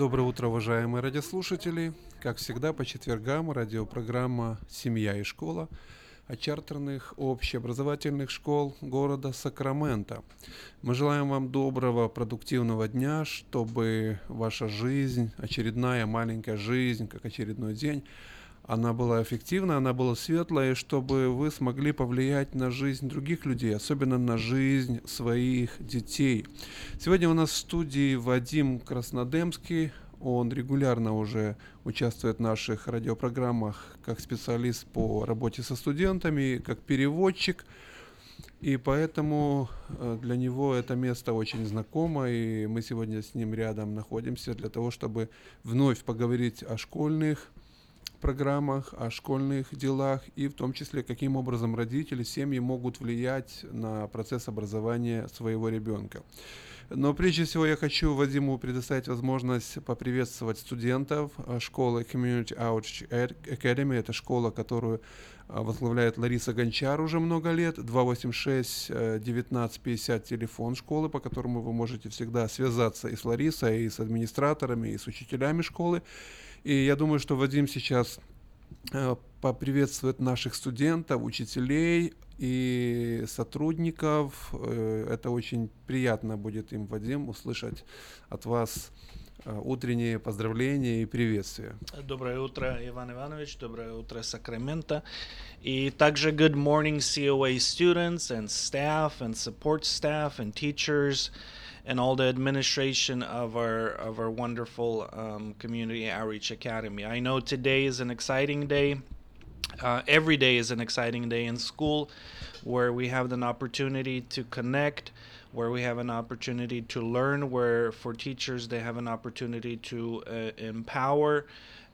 Доброе утро, уважаемые радиослушатели. Как всегда, по четвергам радиопрограмма «Семья и школа» от чартерных общеобразовательных школ города Сакраменто. Мы желаем вам доброго, продуктивного дня, чтобы ваша жизнь, очередная маленькая жизнь, как очередной день, она была эффективна, она была светлая, чтобы вы смогли повлиять на жизнь других людей, особенно на жизнь своих детей. Сегодня у нас в студии Вадим Краснодемский. Он регулярно уже участвует в наших радиопрограммах как специалист по работе со студентами, как переводчик. И поэтому э, для него это место очень знакомо, и мы сегодня с ним рядом находимся для того, чтобы вновь поговорить о школьных программах, о школьных делах и в том числе, каким образом родители, семьи могут влиять на процесс образования своего ребенка. Но прежде всего я хочу Вадиму предоставить возможность поприветствовать студентов э, школы Community Outreach Academy. Это школа, которую э, возглавляет Лариса Гончар уже много лет. 286-1950 телефон школы, по которому вы можете всегда связаться и с Ларисой, и с администраторами, и с учителями школы. И я думаю, что Вадим сейчас э, поприветствует наших студентов, учителей, и сотрудников. Э, это очень приятно будет им, Вадим, услышать от вас э, утренние поздравления и приветствия. Доброе утро, Иван Иванович. Доброе утро, Сакраменто. И также good morning, COA students and staff and support staff and teachers and all the administration of our of our wonderful um, community outreach academy. I know today is an exciting day. Uh, every day is an exciting day in school where we have an opportunity to connect, where we have an opportunity to learn, where for teachers they have an opportunity to uh, empower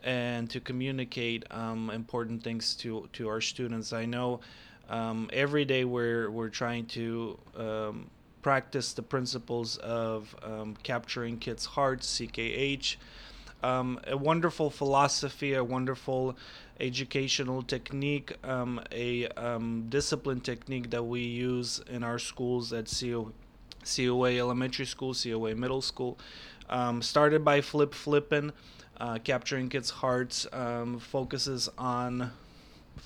and to communicate um, important things to, to our students. I know um, every day we're, we're trying to um, practice the principles of um, capturing kids' hearts, CKH. Um, a wonderful philosophy, a wonderful educational technique, um, a um, discipline technique that we use in our schools at CO, COA Elementary School, COA Middle School. Um, started by Flip Flippin', uh, capturing kids' hearts, um, focuses on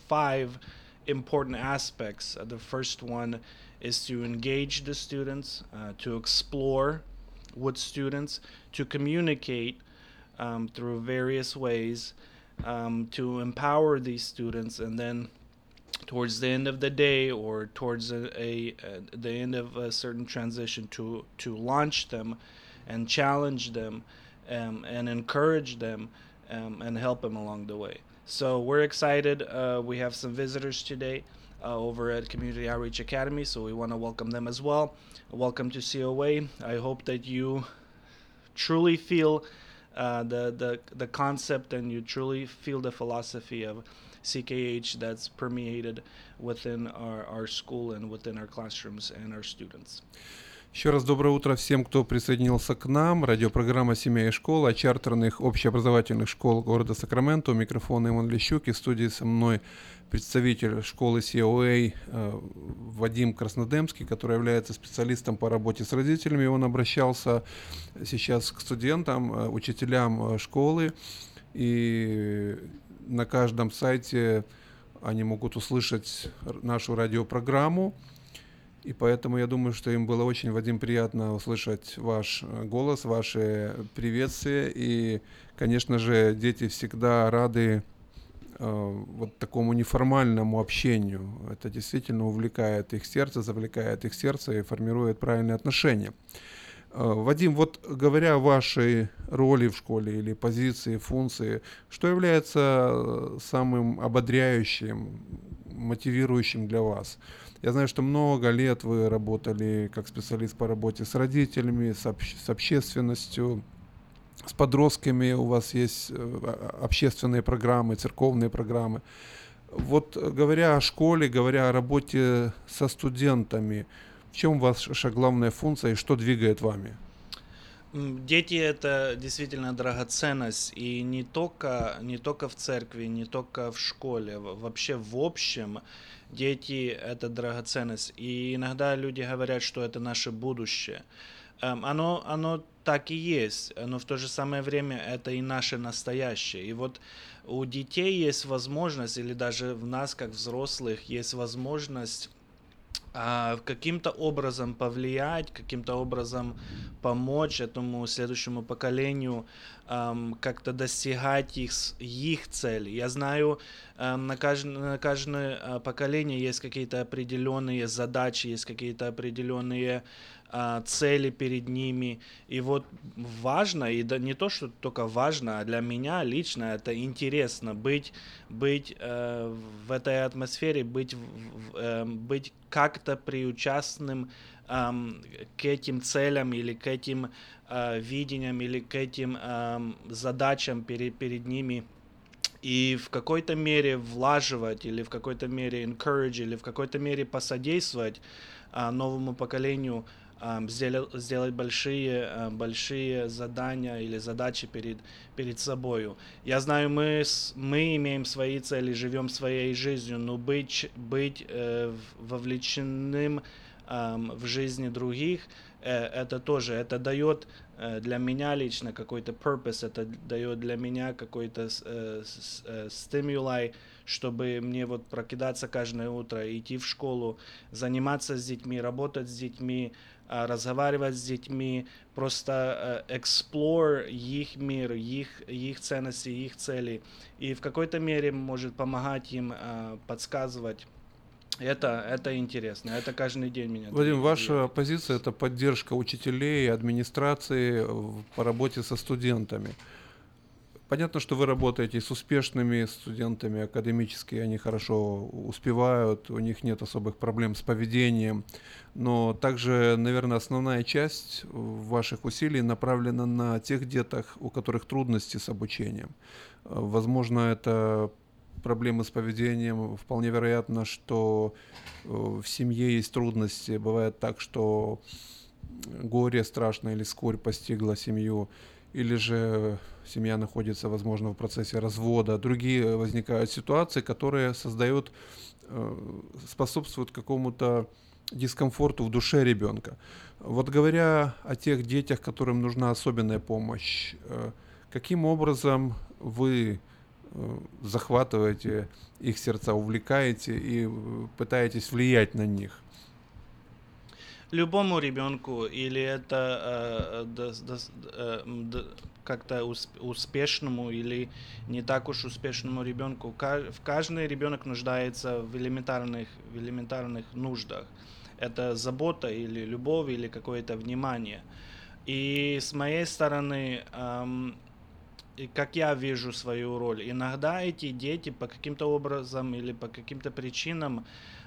five important aspects. The first one is to engage the students, uh, to explore with students, to communicate um, through various ways, um, to empower these students and then towards the end of the day or towards a, a, a, the end of a certain transition to to launch them and challenge them um, and encourage them um, and help them along the way. So we're excited uh, we have some visitors today uh, over at community outreach academy so we want to welcome them as well welcome to coa i hope that you truly feel uh, the, the, the concept and you truly feel the philosophy of CKH that's permeated within our, our school and within our classrooms and our students. Еще раз доброе утро всем, кто присоединился к нам. Радиопрограмма «Семья и школа» чартерных общеобразовательных школ города Сакраменто. У микрофона Иман Лещук и в студии со мной представитель школы COA э, Вадим Краснодемский, который является специалистом по работе с родителями. Он обращался сейчас к студентам, э, учителям э, школы, и на каждом сайте они могут услышать нашу радиопрограмму. И поэтому я думаю, что им было очень, Вадим, приятно услышать ваш голос, ваши приветствия. И, конечно же, дети всегда рады Э, вот такому неформальному общению. Это действительно увлекает их сердце, завлекает их сердце и формирует правильные отношения. Э, Вадим, вот говоря о вашей роли в школе или позиции, функции, что является самым ободряющим, мотивирующим для вас? Я знаю, что много лет вы работали как специалист по работе с родителями, с, обще- с общественностью, с подростками у вас есть э, общественные программы, церковные программы. Вот говоря о школе, говоря о работе со студентами, в чем ваша главная функция и что двигает вами? Дети это действительно драгоценность, и не только, не только в церкви, не только в школе, вообще в общем дети это драгоценность. И иногда люди говорят, что это наше будущее. Оно, оно так и есть, но в то же самое время это и наше настоящее. И вот у детей есть возможность, или даже в нас, как взрослых, есть возможность каким-то образом повлиять, каким-то образом помочь этому следующему поколению эм, как-то достигать их, их целей. Я знаю, эм, на, каждое, на каждое э, поколение есть какие-то определенные задачи, есть какие-то определенные цели перед ними. И вот важно, и да, не то, что только важно, а для меня лично это интересно быть, быть э, в этой атмосфере, быть, э, быть как-то приучастным эм, к этим целям или к этим э, видениям или к этим э, задачам перед, перед ними. и в какой-то мере влаживать или в какой-то мере encourage или в какой-то мере посодействовать а, новому поколению а, сделать, сделать большие, а, большие задания или задачи перед, перед собой. Я знаю, мы, мы имеем свои цели, живем своей жизнью, но быть, быть э, вовлеченным ам, в жизни других, э, это тоже, это дает э, для меня лично какой-то purpose, это дает для меня какой-то э, э, стимулай, чтобы мне вот прокидаться каждое утро, идти в школу, заниматься с детьми, работать с детьми, разговаривать с детьми, просто э, explore их мир, их, их ценности, их цели. И в какой-то мере может помогать им э, подсказывать. Это, это интересно, это каждый день меня Вадим, ваша позиция это поддержка учителей, администрации в- по работе со студентами. Понятно, что вы работаете с успешными студентами академически, они хорошо успевают, у них нет особых проблем с поведением, но также, наверное, основная часть ваших усилий направлена на тех деток, у которых трудности с обучением. Возможно, это проблемы с поведением. Вполне вероятно, что э, в семье есть трудности. Бывает так, что горе страшное или скорбь постигла семью, или же семья находится, возможно, в процессе развода. Другие возникают ситуации, которые создают, э, способствуют какому-то дискомфорту в душе ребенка. Вот говоря о тех детях, которым нужна особенная помощь, э, каким образом вы э, захватываете их сердца, увлекаете и э, пытаетесь влиять на них? любому ребенку или это э, дос- дос- э, как-то усп- успешному или не так уж успешному ребенку в каждый ребенок нуждается в элементарных в элементарных нуждах. Это забота или любовь или какое-то внимание. И с моей стороны эм, как я вижу свою роль, иногда эти дети по каким-то образом или по каким-то причинам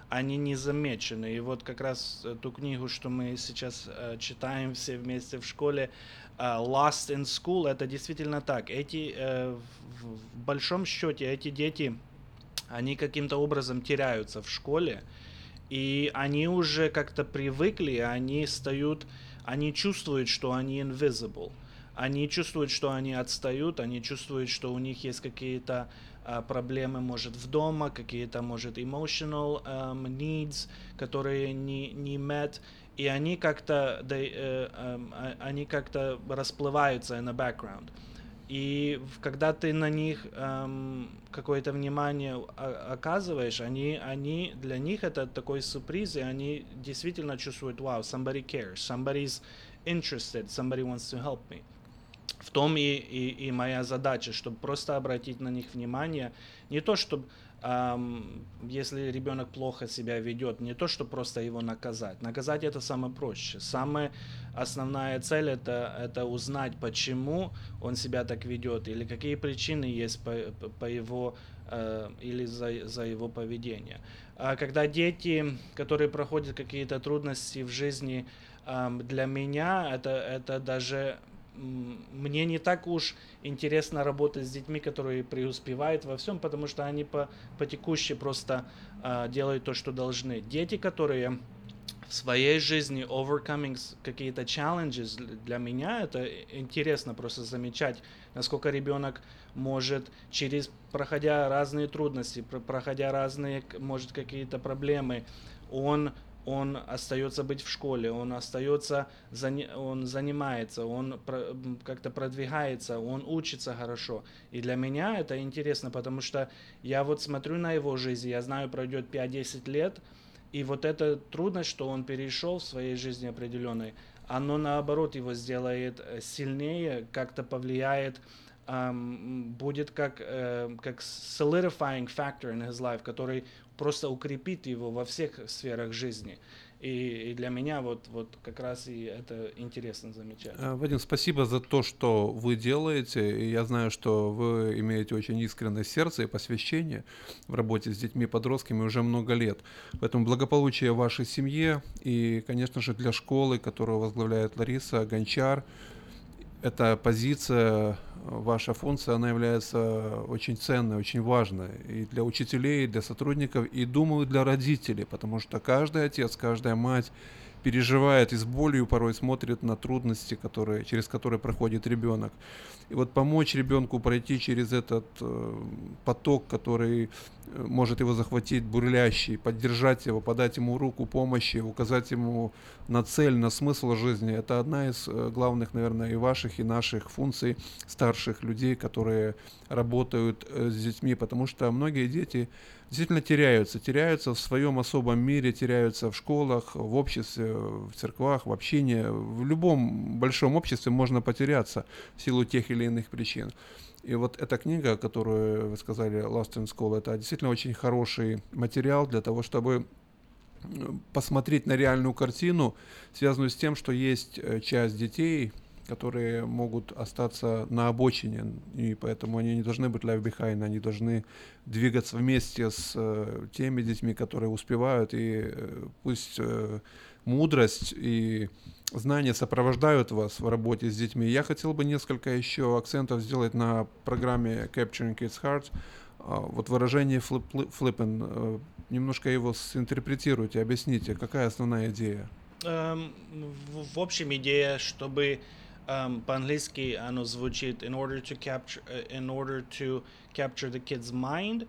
они не замечены. И вот как раз э, ту книгу, что мы сейчас э, читаем все вместе в школе, э, Lost in School, это действительно так. Эти, в, большом счете, эти дети, они каким-то образом теряются в школе, и они уже как-то привыкли, они стают, они чувствуют, что они invisible. Они чувствуют, что они отстают, они чувствуют, что у них есть какие-то проблемы, может, в дома, какие-то, может, emotional um, needs, которые не, не met, и они как-то, they, э, эм, а- они как-то расплываются the background. И когда ты на них эм, какое-то внимание о- оказываешь, они, они, для них это такой сюрприз, и они действительно чувствуют, wow, somebody cares, somebody's interested, somebody wants to help me. В том и, и, и моя задача, чтобы просто обратить на них внимание. Не то, чтобы если ребенок плохо себя ведет, не то, чтобы просто его наказать. Наказать это самое проще. Самая основная цель это, это узнать, почему он себя так ведет, или какие причины есть по, по- его э, или за, за его поведение. А когда дети, которые проходят какие-то трудности в жизни, ам, для меня это, это даже мне не так уж интересно работать с детьми, которые преуспевают во всем, потому что они по, по текущей просто а, делают то, что должны. Дети, которые в своей жизни overcoming какие-то challenges, для- меня это интересно просто замечать, насколько ребенок может через, проходя разные трудности, про- проходя разные, может, какие-то проблемы, он он остается быть в школе, он остается, он занимается, он как-то продвигается, он учится хорошо. И для меня это интересно, потому что я вот смотрю на его жизнь, я знаю, пройдет 5-10 лет, и вот эта трудность, что он перешел в своей жизни определенной, оно наоборот его сделает э, сильнее, как-то повлияет, будет как, э, как solidifying factor in his life, который просто укрепит его во всех сферах жизни. И, и для меня вот, вот как раз и это интересно замечать. Э, Вадим, спасибо за то, что вы делаете. И я знаю, что вы имеете очень искреннее сердце и посвящение в работе с детьми и подростками уже много лет. Поэтому благополучие вашей семье и, конечно же, для школы, которую возглавляет Лариса Гончар, эта позиция, ваша функция, она является очень ценной, очень важной и для учителей, и для сотрудников, и, думаю, для родителей, потому что каждый отец, каждая мать переживает и с болью порой смотрит на трудности, которые, через которые проходит ребенок. И вот помочь ребенку пройти через этот э, поток, который э, может его захватить бурлящий, поддержать его, подать ему руку помощи, указать ему на цель, на смысл жизни, это одна из э, главных, наверное, и ваших, и наших функций старших людей, которые работают э, с детьми, потому что многие дети действительно теряются, теряются в своем особом мире, теряются в школах, в обществе, в церквах, в общении. В любом большом обществе можно потеряться в силу тех или иных причин. И вот эта книга, которую вы сказали, Lost in School, это действительно очень хороший материал для того, чтобы посмотреть на реальную картину, связанную с тем, что есть э, часть детей, которые могут остаться на обочине, и поэтому они не должны быть left behind, они должны двигаться вместе с э, теми детьми, которые успевают, и э, пусть мудрость и знания сопровождают вас в работе с детьми. Я хотел бы несколько еще акцентов сделать на программе Capturing Kids Hearts. А, вот выражение flip, flipping, э, немножко его синтерпретируйте, объясните, какая основная идея? Эм, в, общем, идея, чтобы um, по-английски оно звучит in order to capture uh, in order to capture the kid's mind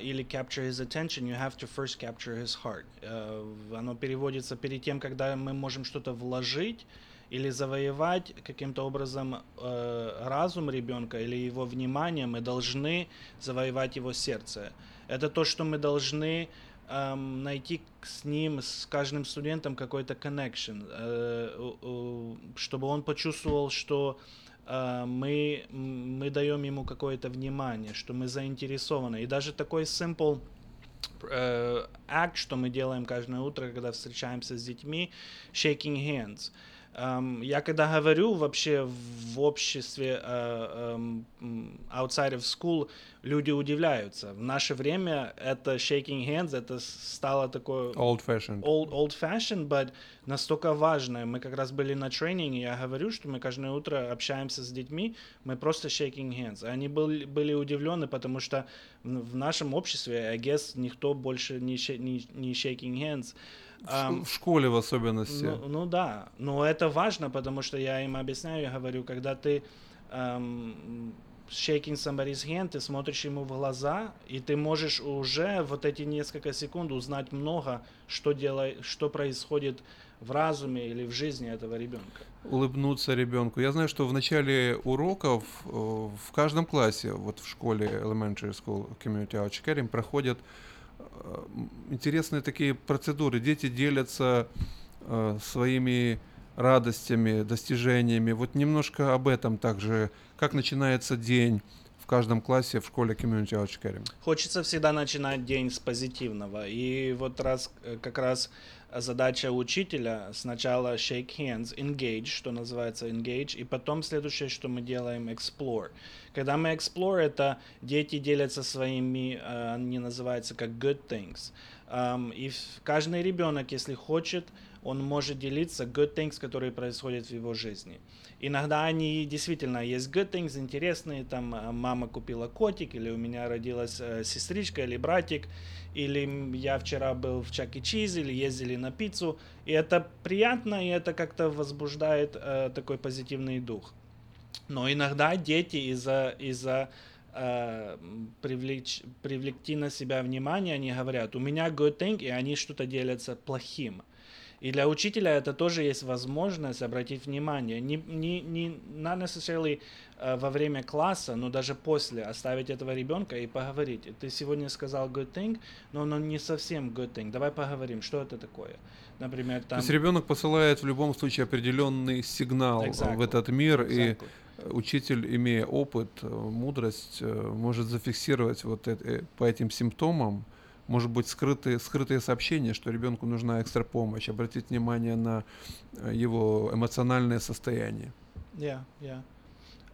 или capture his attention, you have to first capture his heart. Uh, оно переводится перед тем, когда мы можем что-то вложить или завоевать каким-то образом э, разум ребенка или его внимание, мы должны завоевать его сердце. Это то, что мы должны эм, найти с ним, с каждым студентом какой-то connection, э, э, чтобы он почувствовал, что э, мы, мы даем ему какое-то внимание, что мы заинтересованы. И даже такой simple э, акт, что мы делаем каждое утро, когда встречаемся с детьми, shaking hands – я когда говорю вообще в обществе uh, um, outside of school, люди удивляются. В наше время это shaking hands, это стало такое... Old fashioned. Old, old fashioned, but настолько важно. Мы как раз были на тренинге, я говорю, что мы каждое утро общаемся с детьми, мы просто shaking hands. Они были, были удивлены, потому что в, нашем обществе, I guess, никто больше не, не, не shaking hands. В, в школе в особенности. Ну, ну да, но это важно, потому что я им объясняю, я говорю, когда ты um, shaking somebody's hand, ты смотришь ему в глаза, и ты можешь уже вот эти несколько секунд узнать много, что, делай, что происходит в разуме или в жизни этого ребенка. Улыбнуться ребенку. Я знаю, что в начале уроков э, в каждом классе, вот в школе Elementary School Community Outreach Academy проходят интересные такие процедуры. Дети делятся э, своими радостями, достижениями. Вот немножко об этом также. Как начинается день в каждом классе в школе Community Academy? Хочется всегда начинать день с позитивного. И вот раз э, как раз задача учителя сначала shake hands, engage, что называется engage, и потом следующее, что мы делаем, explore. Когда мы explore, это дети делятся своими, э, они называются как good things. И каждый ребенок, если хочет, он может делиться good things, которые происходят в его жизни. Иногда они действительно есть good things, интересные, там э, мама купила котик, или у меня родилась э, сестричка или братик, или я вчера был в Чак и Чиз, или ездили на пиццу, и это приятно, и это как-то возбуждает э, такой позитивный дух. Но иногда дети из-за из-за э, привлечь, привлекти на себя внимание, они говорят, у меня good thing, и они что-то делятся плохим. И для учителя это тоже есть возможность обратить внимание. Не, не, не not necessarily э, во время класса, но даже после оставить этого ребенка и поговорить. Ты сегодня сказал good thing, но он не совсем good thing. Давай поговорим, что это такое. Например, там... То есть ребенок посылает в любом случае определенный сигнал exactly. в этот мир, exactly. и учитель, имея опыт, э, мудрость, э, может зафиксировать вот это, по этим симптомам, может быть, скрытые, скрытые сообщения, что ребенку нужна экстра помощь, обратить внимание на э, его эмоциональное состояние. Yeah, yeah.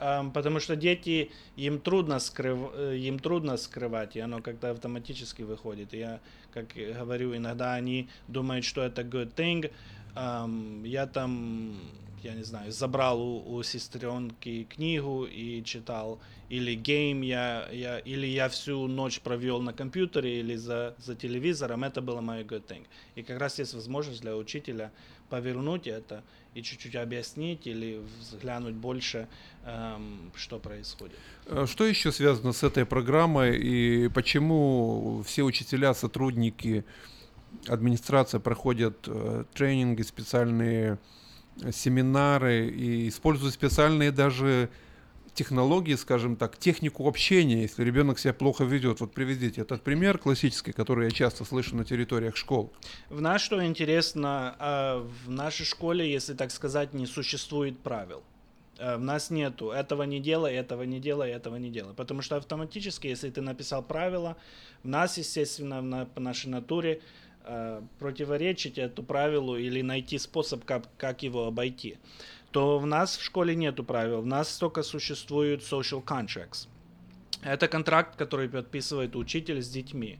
Um, потому что дети, им трудно, скрыв, э, им трудно скрывать, и оно как-то автоматически выходит. я, как говорю, иногда они думают, что это good thing. Um, я там я не знаю, забрал у, у сестренки книгу и читал, или гейм я, я, или я всю ночь провел на компьютере или за, за телевизором, это было мое good thing. И как раз есть возможность для учителя повернуть это и чуть-чуть объяснить или взглянуть больше, эм, что происходит. А Что еще связано с этой программой и почему все учителя, сотрудники, администрация проходят э, тренинги, специальные э, семинары и используют специальные даже технологии, скажем так, технику общения, если ребенок себя плохо ведет. Вот приведите этот пример классический, который я часто слышу на территориях школ. В нас, что интересно, э, в нашей школе, если так сказать, не существует правил. Э, В нас нету этого не делай, этого не делай, этого не делай. Потому что автоматически, если ты написал правила, в нас, естественно, в нашей натуре э, противоречить эту правилу или найти способ, как, как его обойти, то в нас в школе нету правил. В нас только существуют social contracts. Это контракт, который подписывает учитель с детьми.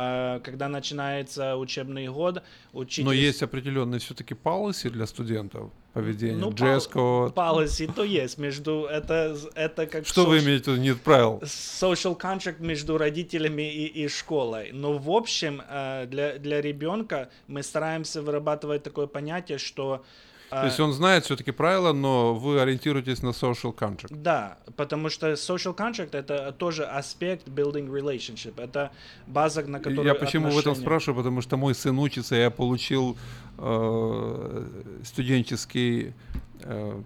Э, Когда начинается учебный год, учитель... Но есть определенные все-таки policy для студентов поведения, Ну, code. policy то есть между это это как Что вы сош- имеете в виду, нет правил? social contract между родителями и, и школой. Но в общем э, для для ребенка мы стараемся вырабатывать такое понятие, что То есть он знает все-таки правила, но вы ориентируетесь на social contract. Да, потому что social contract это тоже аспект building relationship. Это база, на которой Я почему в этом отношения- спрашиваю, потому что мой сын учится, я получил э, студенческий э,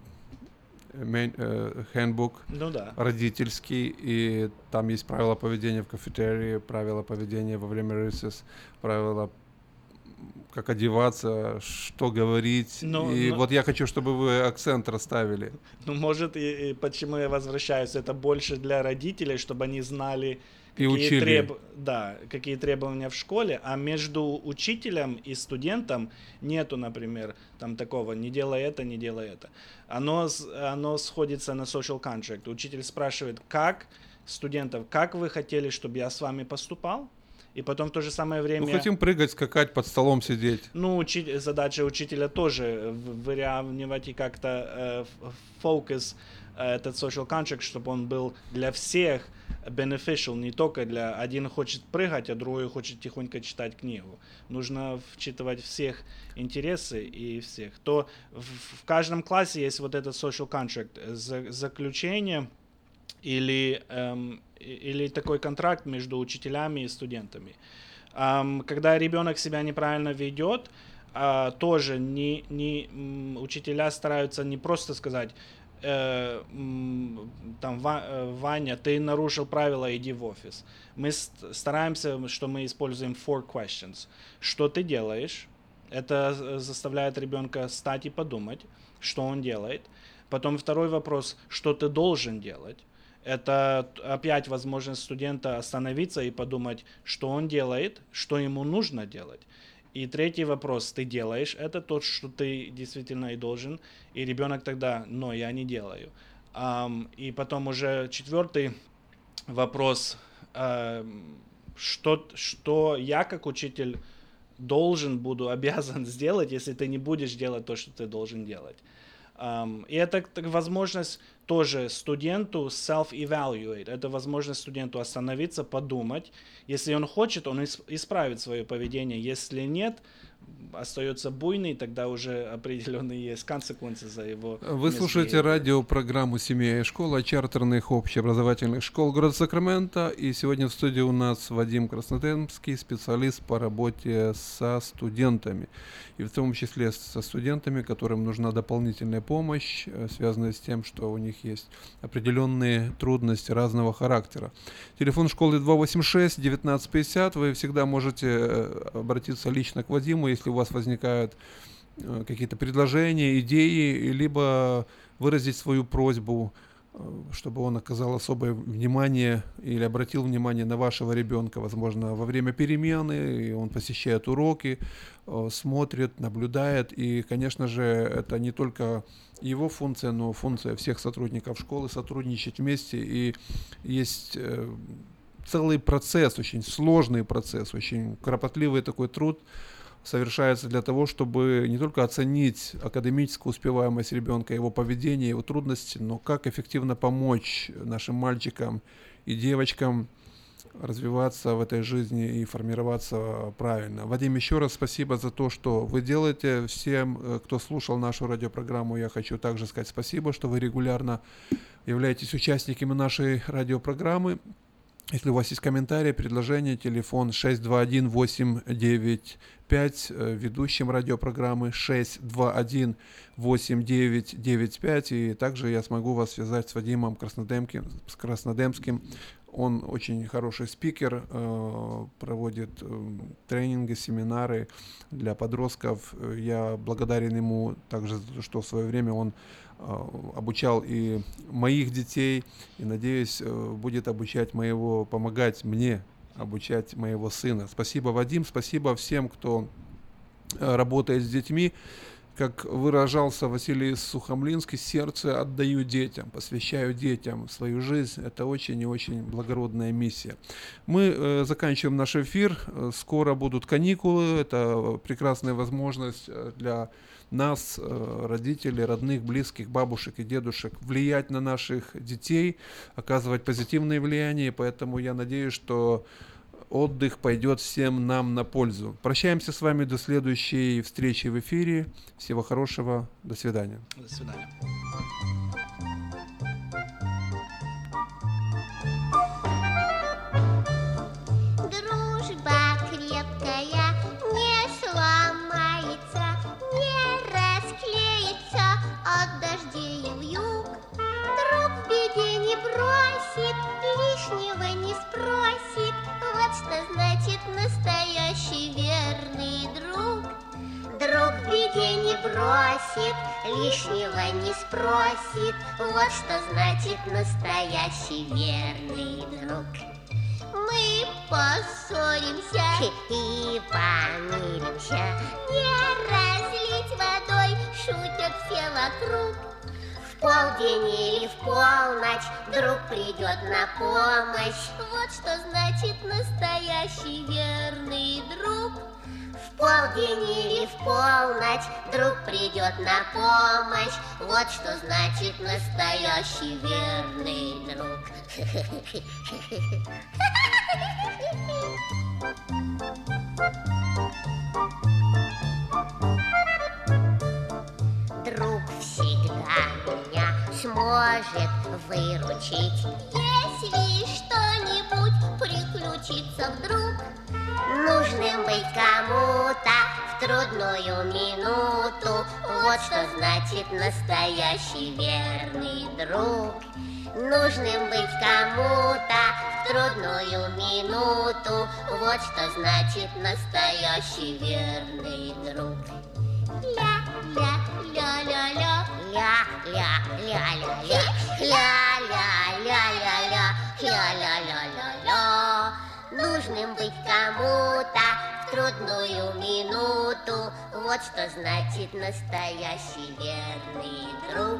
мен- э, handbook Ну да. родительский, и там есть правила поведения в кафетерии, правила поведения во время recess, правила как одеваться, что говорить. Ну, и ну- вот я хочу, чтобы вы акцент расставили. Ну, может, и, и почему я возвращаюсь, это больше для родителей, чтобы они знали, И учили. да, какие требования в школе, а между учителем и студентом нету, например, там такого, не делай это, не делай это. Оно, оно сходится на social contract. Учитель спрашивает, как студентов, как вы хотели, чтобы я с вами поступал? И потом в то же самое время... Мы Ну, хотим прыгать, скакать, под столом сидеть. Ну, учи- задача учителя тоже выравнивать и как-то э, фокус э, этот social contract, чтобы он был для всех beneficial, не только для один хочет прыгать, а другой хочет тихонько читать книгу. Нужно вчитывать всех интересы и всех. То в, в каждом классе есть вот этот social contract, за- заключение или, эм, или такой контракт между учителями и студентами. Ам, когда ребенок себя неправильно ведет, а, тоже не, не, учителя стараются не просто сказать, э, там, «Ва- э, Ваня, ты нарушил правила, иди в офис. Мы ст- стараемся, что мы используем four questions. Что ты делаешь? Это заставляет ребенка стать и подумать, что он делает. Потом второй вопрос, что ты должен делать? Это опять возможность студента остановиться и подумать, что он делает, что ему нужно делать. И третий вопрос, ты делаешь это то, что ты действительно и должен, и ребенок тогда, но я не делаю. Ам, и потом уже четвертый вопрос, ам, что, что я как учитель должен буду, обязан сделать, если ты не будешь делать то, что ты должен делать. И это возможность тоже студенту self-evaluate. Это возможность студенту остановиться, подумать. Если он хочет, он ис- исправит свое поведение. Если нет, остается буйный, тогда уже определенные есть консеквенции за его Вы слушаете радиопрограмму «Семья и школа» чартерных общеобразовательных школ города Сакраменто. И сегодня в студии у нас Вадим Краснодемский, специалист по работе со студентами. И в том числе со студентами, которым нужна дополнительная помощь, э, связанная с тем, что у них есть определенные трудности разного характера. Телефон школы 286-1950. Вы всегда можете э, обратиться лично к Вадиму, если у вас возникают э, какие-то предложения, идеи, либо выразить свою просьбу, э, чтобы он оказал особое внимание или обратил внимание на вашего ребенка, возможно, во время перемены, и он посещает уроки, э, смотрит, наблюдает, и, конечно же, это не только его функция, но функция всех сотрудников школы сотрудничать вместе, и есть целый процесс, очень сложный процесс, очень кропотливый такой труд, совершается для того, чтобы не только оценить академическую успеваемость ребенка, его поведение, его трудности, но как эффективно помочь нашим мальчикам и девочкам развиваться в этой жизни и формироваться правильно. Вадим, еще раз спасибо за то, что вы делаете. Всем, э, кто слушал нашу радиопрограмму, я хочу также сказать спасибо, что вы регулярно являетесь участниками нашей радиопрограммы. Если у вас есть комментарии, предложения, телефон 621-895, э, ведущим радиопрограммы 621-8995, и также я смогу вас связать с Вадимом Краснодемским, с Краснодемским. Он очень хороший спикер, э, проводит э, тренинги, семинары для подростков. Я благодарен ему также за то, что в свое время он обучал и моих детей, и, надеюсь, э, будет обучать моего, помогать мне обучать моего сына. Спасибо, Вадим, спасибо всем, кто э, работает с детьми. Как выражался Василий Сухомлинский, сердце отдаю детям, посвящаю детям свою жизнь. Это очень и очень благородная миссия. Мы э, заканчиваем наш эфир. Скоро будут каникулы. Это прекрасная возможность для нас, э, родителей, родных, близких, бабушек и дедушек, влиять на наших детей, оказывать позитивное влияние. Поэтому я надеюсь, что отдых пойдет всем нам на пользу. Прощаемся с вами до следующей встречи в эфире. Всего хорошего. До свидания. До свидания. Лишнего не спросит. Вот что значит настоящий верный друг. Друг беде не бросит, лишнего не спросит. Вот что значит настоящий верный друг. Мы поссоримся и помиримся, Не разлить водой, шутят все вокруг. Полдень или в полночь друг придет на помощь. Вот что значит настоящий верный друг. В полдень или в полночь друг придет на помощь. Вот что значит настоящий верный друг. Друг меня сможет выручить, если что-нибудь приключится вдруг. Нужным быть кому-то в трудную минуту, вот что значит настоящий верный друг. Нужным быть кому-то в трудную минуту, вот что значит настоящий верный друг. Ля-ля-ля-ля-ля, ля-ля-ля-ля-ля, ля-ля-ля-ля-ля, ля-ля-ля-ля-ля. Нужным быть кому-то в трудную минуту, вот что значит настоящий верный друг.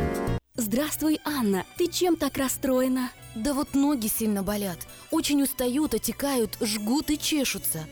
Здравствуй, Анна. Ты чем так расстроена? Да вот ноги сильно болят. Очень устают, отекают, жгут и чешутся.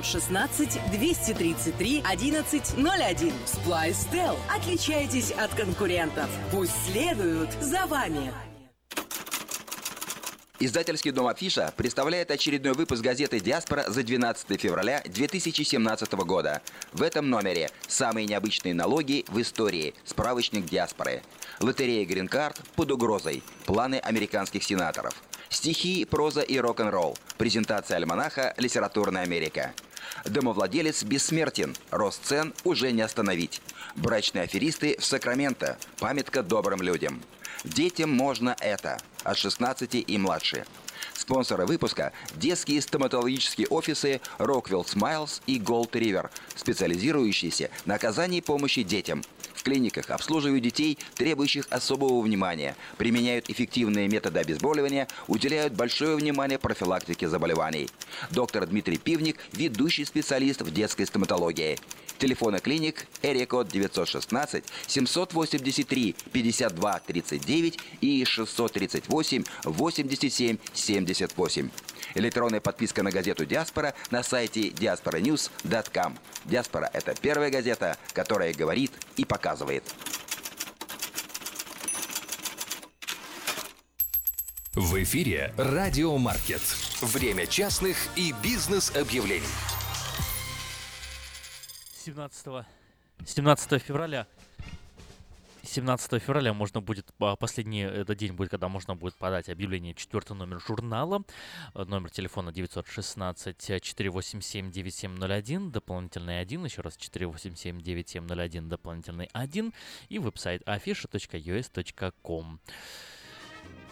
916 233 1101. Splystel. Отличайтесь от конкурентов. Пусть следуют за вами. Издательский дом «Афиша» представляет очередной выпуск газеты «Диаспора» за 12 февраля 2017 года. В этом номере самые необычные налоги в истории. Справочник «Диаспоры». Лотерея «Грин-карт» под угрозой. Планы американских сенаторов. Стихи, проза и рок-н-ролл. Презентация альманаха «Литературная Америка». Домовладелец бессмертен. Рост цен уже не остановить. Брачные аферисты в Сакраменто. Памятка добрым людям. Детям можно это. От 16 и младше. Спонсоры выпуска – детские стоматологические офисы Rockwell Smiles и Gold River, специализирующиеся на оказании помощи детям. Клиниках обслуживают детей, требующих особого внимания, применяют эффективные методы обезболивания, уделяют большое внимание профилактике заболеваний. Доктор Дмитрий Пивник – ведущий специалист в детской стоматологии. Телефоны клиник Эрикод 916 783 52 39 и 638 87 78. Электронная подписка на газету «Диаспора» на сайте diasporanews.com. «Диаспора» — это первая газета, которая говорит и показывает. В эфире «Радио Маркет». Время частных и бизнес-объявлений. 17, 17 февраля 17 февраля можно будет, а, последний этот день будет, когда можно будет подать объявление четвертый номер журнала, э, номер телефона 916-487-9701, дополнительный 1, еще раз 487-9701, дополнительный 1 и веб-сайт afisha.us.com.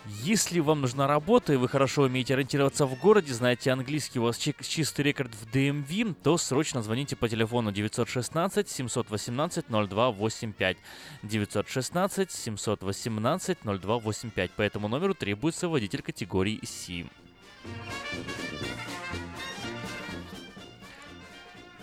Если вам нужна работа и вы хорошо умеете ориентироваться в городе, знаете английский, у вас чи- чистый рекорд в DMV, то срочно звоните по телефону 916 718 0285. 916 718 0285. По этому номеру требуется водитель категории C.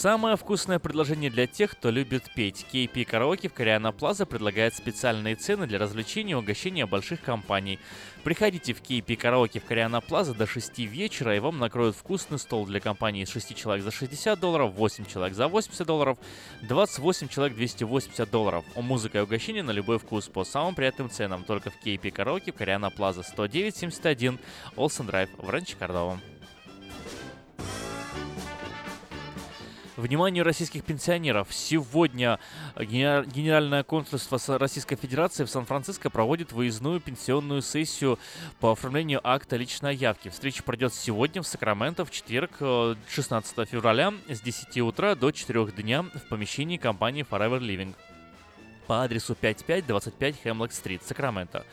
Самое вкусное предложение для тех, кто любит петь. KP Караоке в Кориана Плаза предлагает специальные цены для развлечения и угощения больших компаний. Приходите в KP Караоке в Кориана Плаза до 6 вечера, и вам накроют вкусный стол для компании из 6 человек за 60 долларов, 8 человек за 80 долларов, 28 человек 280 долларов. У музыка и угощения на любой вкус по самым приятным ценам только в KP Караоке в Кориана Плаза 10971 Олсен Драйв в Ранче Кордова. Вниманию российских пенсионеров! Сегодня генер- Генеральное консульство Российской Федерации в Сан-Франциско проводит выездную пенсионную сессию по оформлению акта личной явки. Встреча пройдет сегодня в Сакраменто в четверг, э, 16 февраля с 10 утра до 4 дня в помещении компании Forever Living. по адресу 5525 Хемлок-стрит, Сакраменто.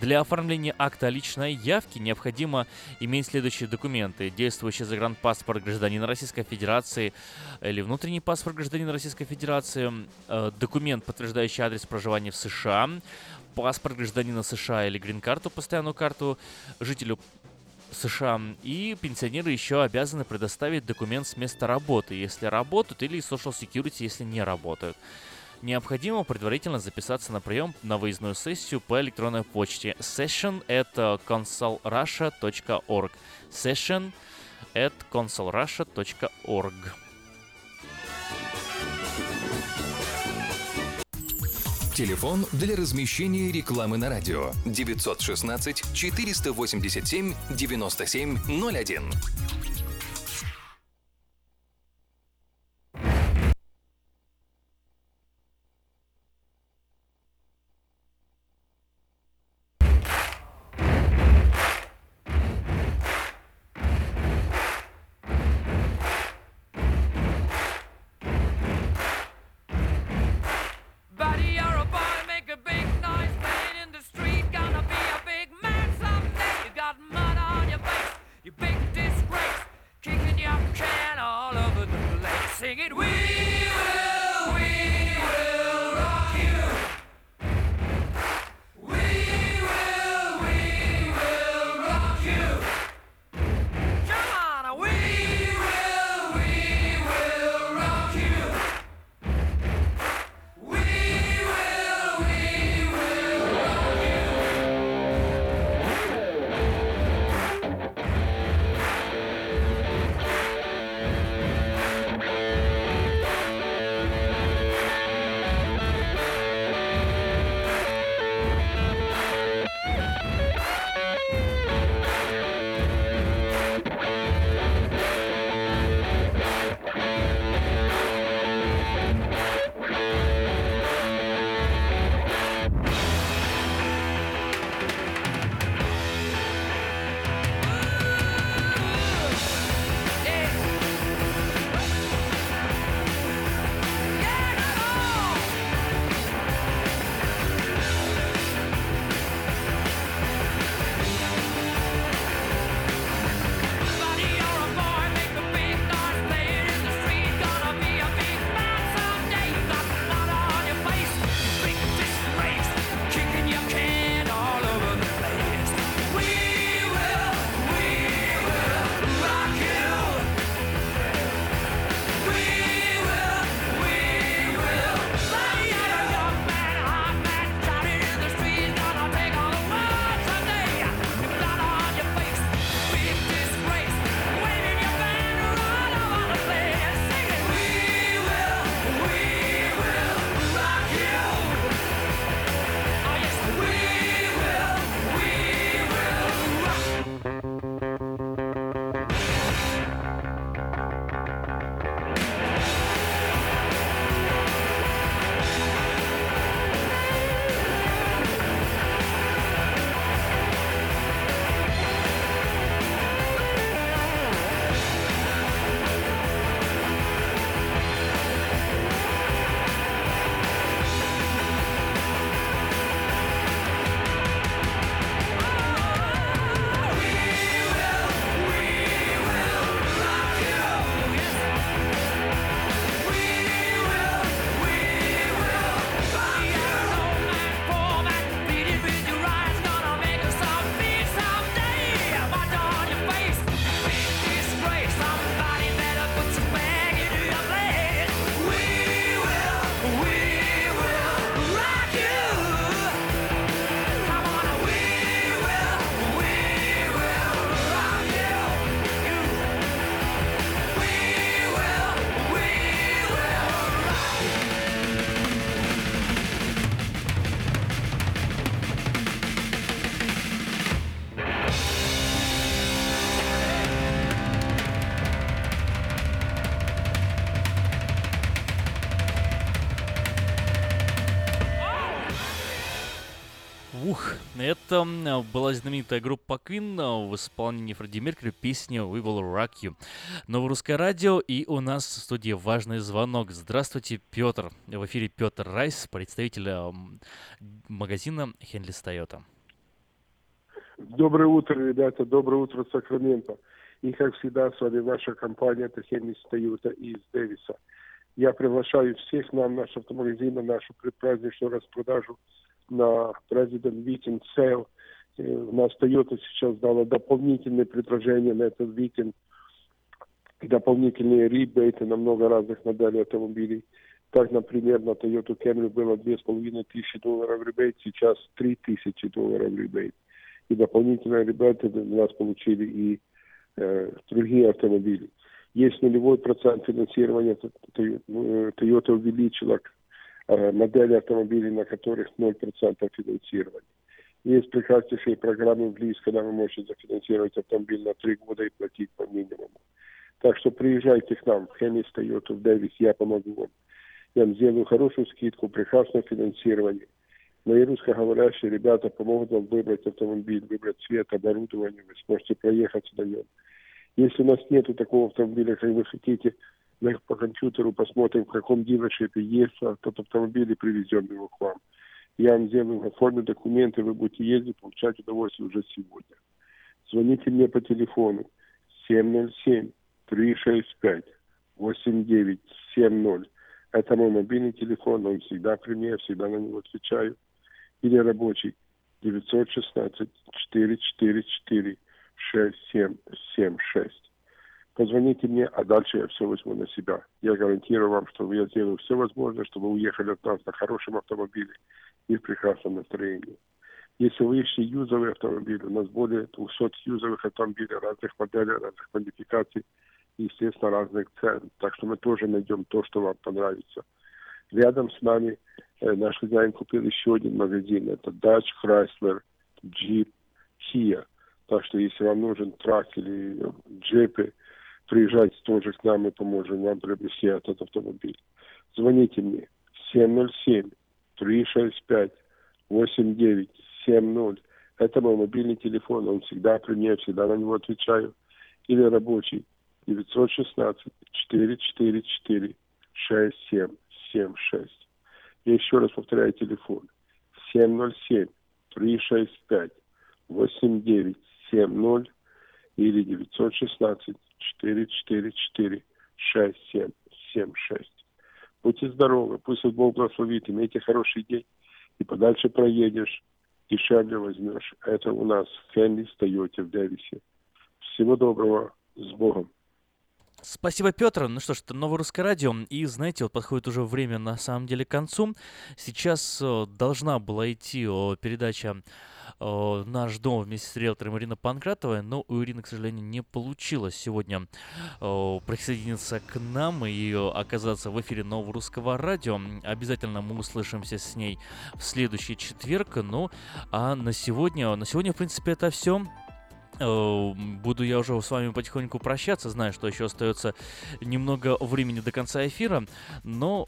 Для оформления акта личной явки необходимо иметь следующие документы. Действующий загранпаспорт гражданина Российской Федерации или внутренний паспорт гражданина Российской Федерации, э, документ, подтверждающий адрес проживания в США, паспорт гражданина США или грин-карту, постоянную карту жителю США. И пенсионеры еще обязаны предоставить документ с места работы, если работают, или Social Security, если не работают. Необходимо предварительно записаться на прием на выездную сессию по электронной почте. Session at consulrussia.org session at consulrussia.org Телефон для размещения рекламы на радио. 916 487 9701. Это была знаменитая группа Queen в исполнении Фредди Меркьюри песни We Will Rock You. Новорусское радио, и у нас в студии важный звонок. Здравствуйте, Петр. В эфире Петр Райс, представитель магазина Хенлис Тойота. Доброе утро, ребята. Доброе утро, Сакраменто. И, как всегда, с вами ваша компания, это Хенлис Тойота из Дэвиса. Я приглашаю всех на наш автомагазин, на нашу предпраздничную распродажу на President Weekend Sale. У нас Toyota сейчас дала дополнительные предложения на этот weekend, дополнительные ребейты на много разных моделей автомобилей. Так, например, на Toyota Camry было 2500 долларов ребейт, сейчас 3000 долларов ребейт. И дополнительные ребейты у нас получили и э, другие автомобили. Есть нулевой процент финансирования, Toyota увеличила Э, модели автомобилей, на которых 0% финансирования. Есть прекраснейшие программы в ЛИС, когда вы можете зафинансировать автомобиль на три года и платить по минимуму. Так что приезжайте к нам в Хеннис, Тойоту, в Дэвис, я помогу вам. Я вам сделаю хорошую скидку, прекрасное финансирование. Мои русскоговорящие ребята помогут вам выбрать автомобиль, выбрать цвет, оборудование, вы сможете проехать на нем. Если у нас нет такого автомобиля, как вы хотите, мы по компьютеру посмотрим, в каком дилершипе есть этот автомобиль и привезем его к вам. Я вам сделаю, оформлю документы, вы будете ездить, получать удовольствие уже сегодня. Звоните мне по телефону 707-365-8970. Это мой мобильный телефон, он всегда при мне, я всегда на него отвечаю. Или рабочий 916-444-6776. Позвоните мне, а дальше я все возьму на себя. Я гарантирую вам, что я сделаю все возможное, чтобы вы уехали от нас на хорошем автомобиле и в прекрасном настроении. Если вы ищете юзовый автомобиль, у нас более 200 юзовых автомобилей разных моделей, разных модификаций и, естественно, разных цен. Так что мы тоже найдем то, что вам понравится. Рядом с нами э, наш хозяин купил еще один магазин. Это Dodge, Chrysler, Jeep, Kia. Так что если вам нужен трак или джипы, приезжайте тоже к нам, мы поможем вам приобрести этот автомобиль. Звоните мне 707-365-8970. Это мой мобильный телефон, он всегда при мне, всегда на него отвечаю. Или рабочий 916-444-6776. Я еще раз повторяю телефон 707-365-8970 или 916 444 6776. Будьте здоровы, пусть Бог благословит, имейте хороший день, и подальше проедешь, дешевле возьмешь. Это у нас в Хенли, в Дэвисе. Всего доброго, с Богом. Спасибо, Петр. Ну что ж, это Новое Русское Радио. И, знаете, вот подходит уже время, на самом деле, к концу. Сейчас э, должна была идти передача э, наш дом вместе с риэлтором Ирина Панкратова, но у Ирины, к сожалению, не получилось сегодня э, присоединиться к нам и оказаться в эфире нового русского радио. Обязательно мы услышимся с ней в следующий четверг. Ну, а на сегодня, на сегодня, в принципе, это все. Э, буду я уже с вами потихоньку прощаться, знаю, что еще остается немного времени до конца эфира, но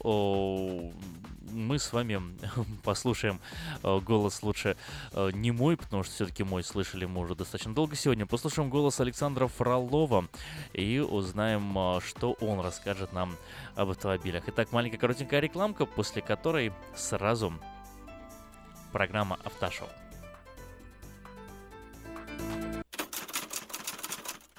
мы с вами послушаем э, голос лучше э, не мой, потому что все-таки мой слышали мы уже достаточно долго сегодня. Послушаем голос Александра Фролова и узнаем, что он расскажет нам об автомобилях. Итак, маленькая коротенькая рекламка, после которой сразу программа «Автошоу».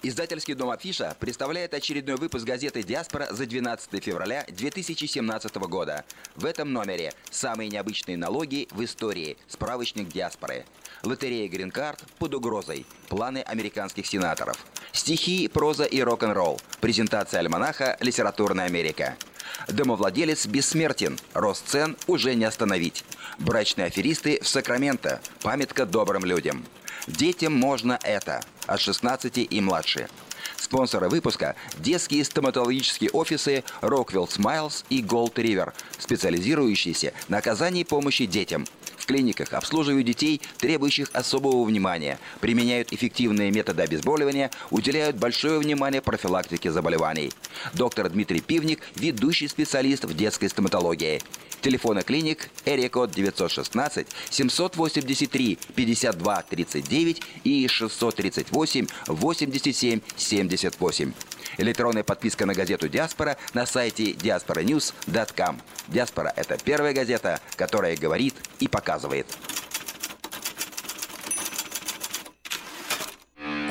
Издательский дом «Афиша» представляет очередной выпуск газеты «Диаспора» за 12 февраля 2017 года. В этом номере самые необычные налоги в истории. Справочник «Диаспоры». Лотерея «Грин-карт» под угрозой. Планы американских сенаторов. Стихи, проза и рок-н-ролл. Презентация альманаха «Литературная Америка». Домовладелец бессмертен. Рост цен уже не остановить. Брачные аферисты в Сакраменто. Памятка добрым людям. Детям можно это. От 16 и младше. Спонсоры выпуска – детские стоматологические офисы Rockwell Smiles и Gold River, специализирующиеся на оказании помощи детям. Клиниках обслуживают детей, требующих особого внимания, применяют эффективные методы обезболивания, уделяют большое внимание профилактике заболеваний. Доктор Дмитрий Пивник – ведущий специалист в детской стоматологии. Телефоны клиник Эрикод 916 783 52 39 и 638 87 78. Электронная подписка на газету «Диаспора» на сайте diasporanews.com. «Диаспора» — это первая газета, которая говорит и показывает.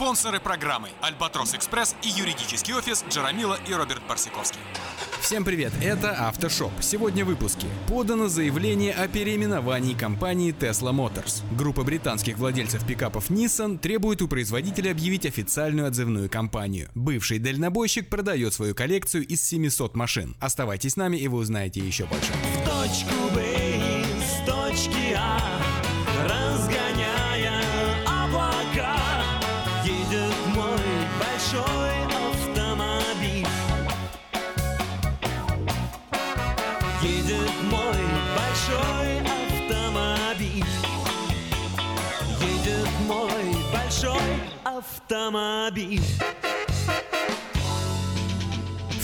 Спонсоры программы «Альбатрос Экспресс» и юридический офис Джарамила и Роберт Барсиковский. Всем привет, это Автошоп. Сегодня в выпуске. Подано заявление о переименовании компании Tesla Motors. Группа британских владельцев пикапов Nissan требует у производителя объявить официальную отзывную кампанию. Бывший дальнобойщик продает свою коллекцию из 700 машин. Оставайтесь с нами и вы узнаете еще больше. В точку Б, с точки А, автомобиль.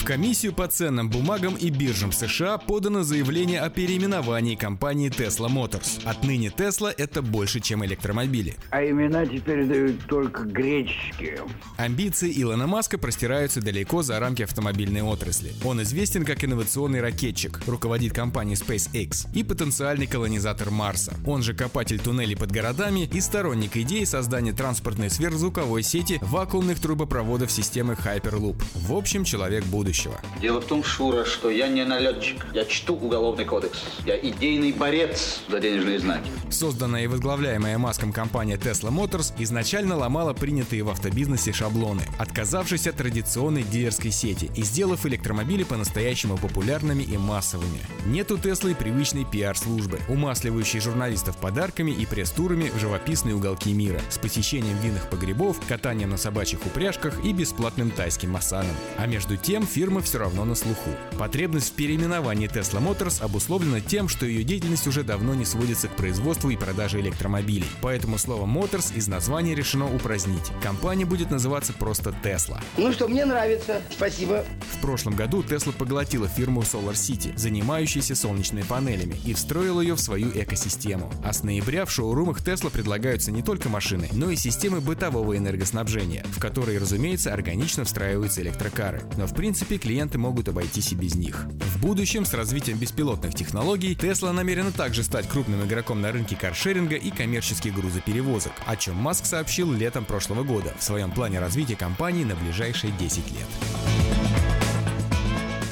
Комиссию по ценным бумагам и биржам США подано заявление о переименовании компании Tesla Motors. Отныне Tesla это больше, чем электромобили. А имена теперь дают только греческие. Амбиции Илона Маска простираются далеко за рамки автомобильной отрасли. Он известен как инновационный ракетчик, руководит компанией SpaceX и потенциальный колонизатор Марса. Он же копатель туннелей под городами и сторонник идеи создания транспортной сверхзвуковой сети вакуумных трубопроводов системы Hyperloop. В общем, человек будущего. Дело в том, Шура, что я не налетчик. Я чту уголовный кодекс. Я идейный борец за денежные знаки. Созданная и возглавляемая Маском компания Tesla Motors изначально ломала принятые в автобизнесе шаблоны, отказавшись от традиционной дилерской сети и сделав электромобили по-настоящему популярными и массовыми. Нет у Теслы привычной пиар-службы, умасливающей журналистов подарками и пресс-турами в живописные уголки мира, с посещением винных погребов, катанием на собачьих упряжках и бесплатным тайским массажем. А между тем фирма все равно на слуху. Потребность в переименовании Tesla Motors обусловлена тем, что ее деятельность уже давно не сводится к производству и продаже электромобилей. Поэтому слово Motors из названия решено упразднить. Компания будет называться просто Tesla. Ну что, мне нравится. Спасибо. В прошлом году Tesla поглотила фирму Solar City, занимающуюся солнечными панелями, и встроила ее в свою экосистему. А с ноября в шоурумах Tesla предлагаются не только машины, но и системы бытового энергоснабжения, в которые, разумеется, органично встраиваются электрокары. Но в принципе клиенты могут обойтись и без них. В будущем с развитием беспилотных технологий Tesla намерена также стать крупным игроком на рынке каршеринга и коммерческих грузоперевозок, о чем Маск сообщил летом прошлого года в своем плане развития компании на ближайшие 10 лет.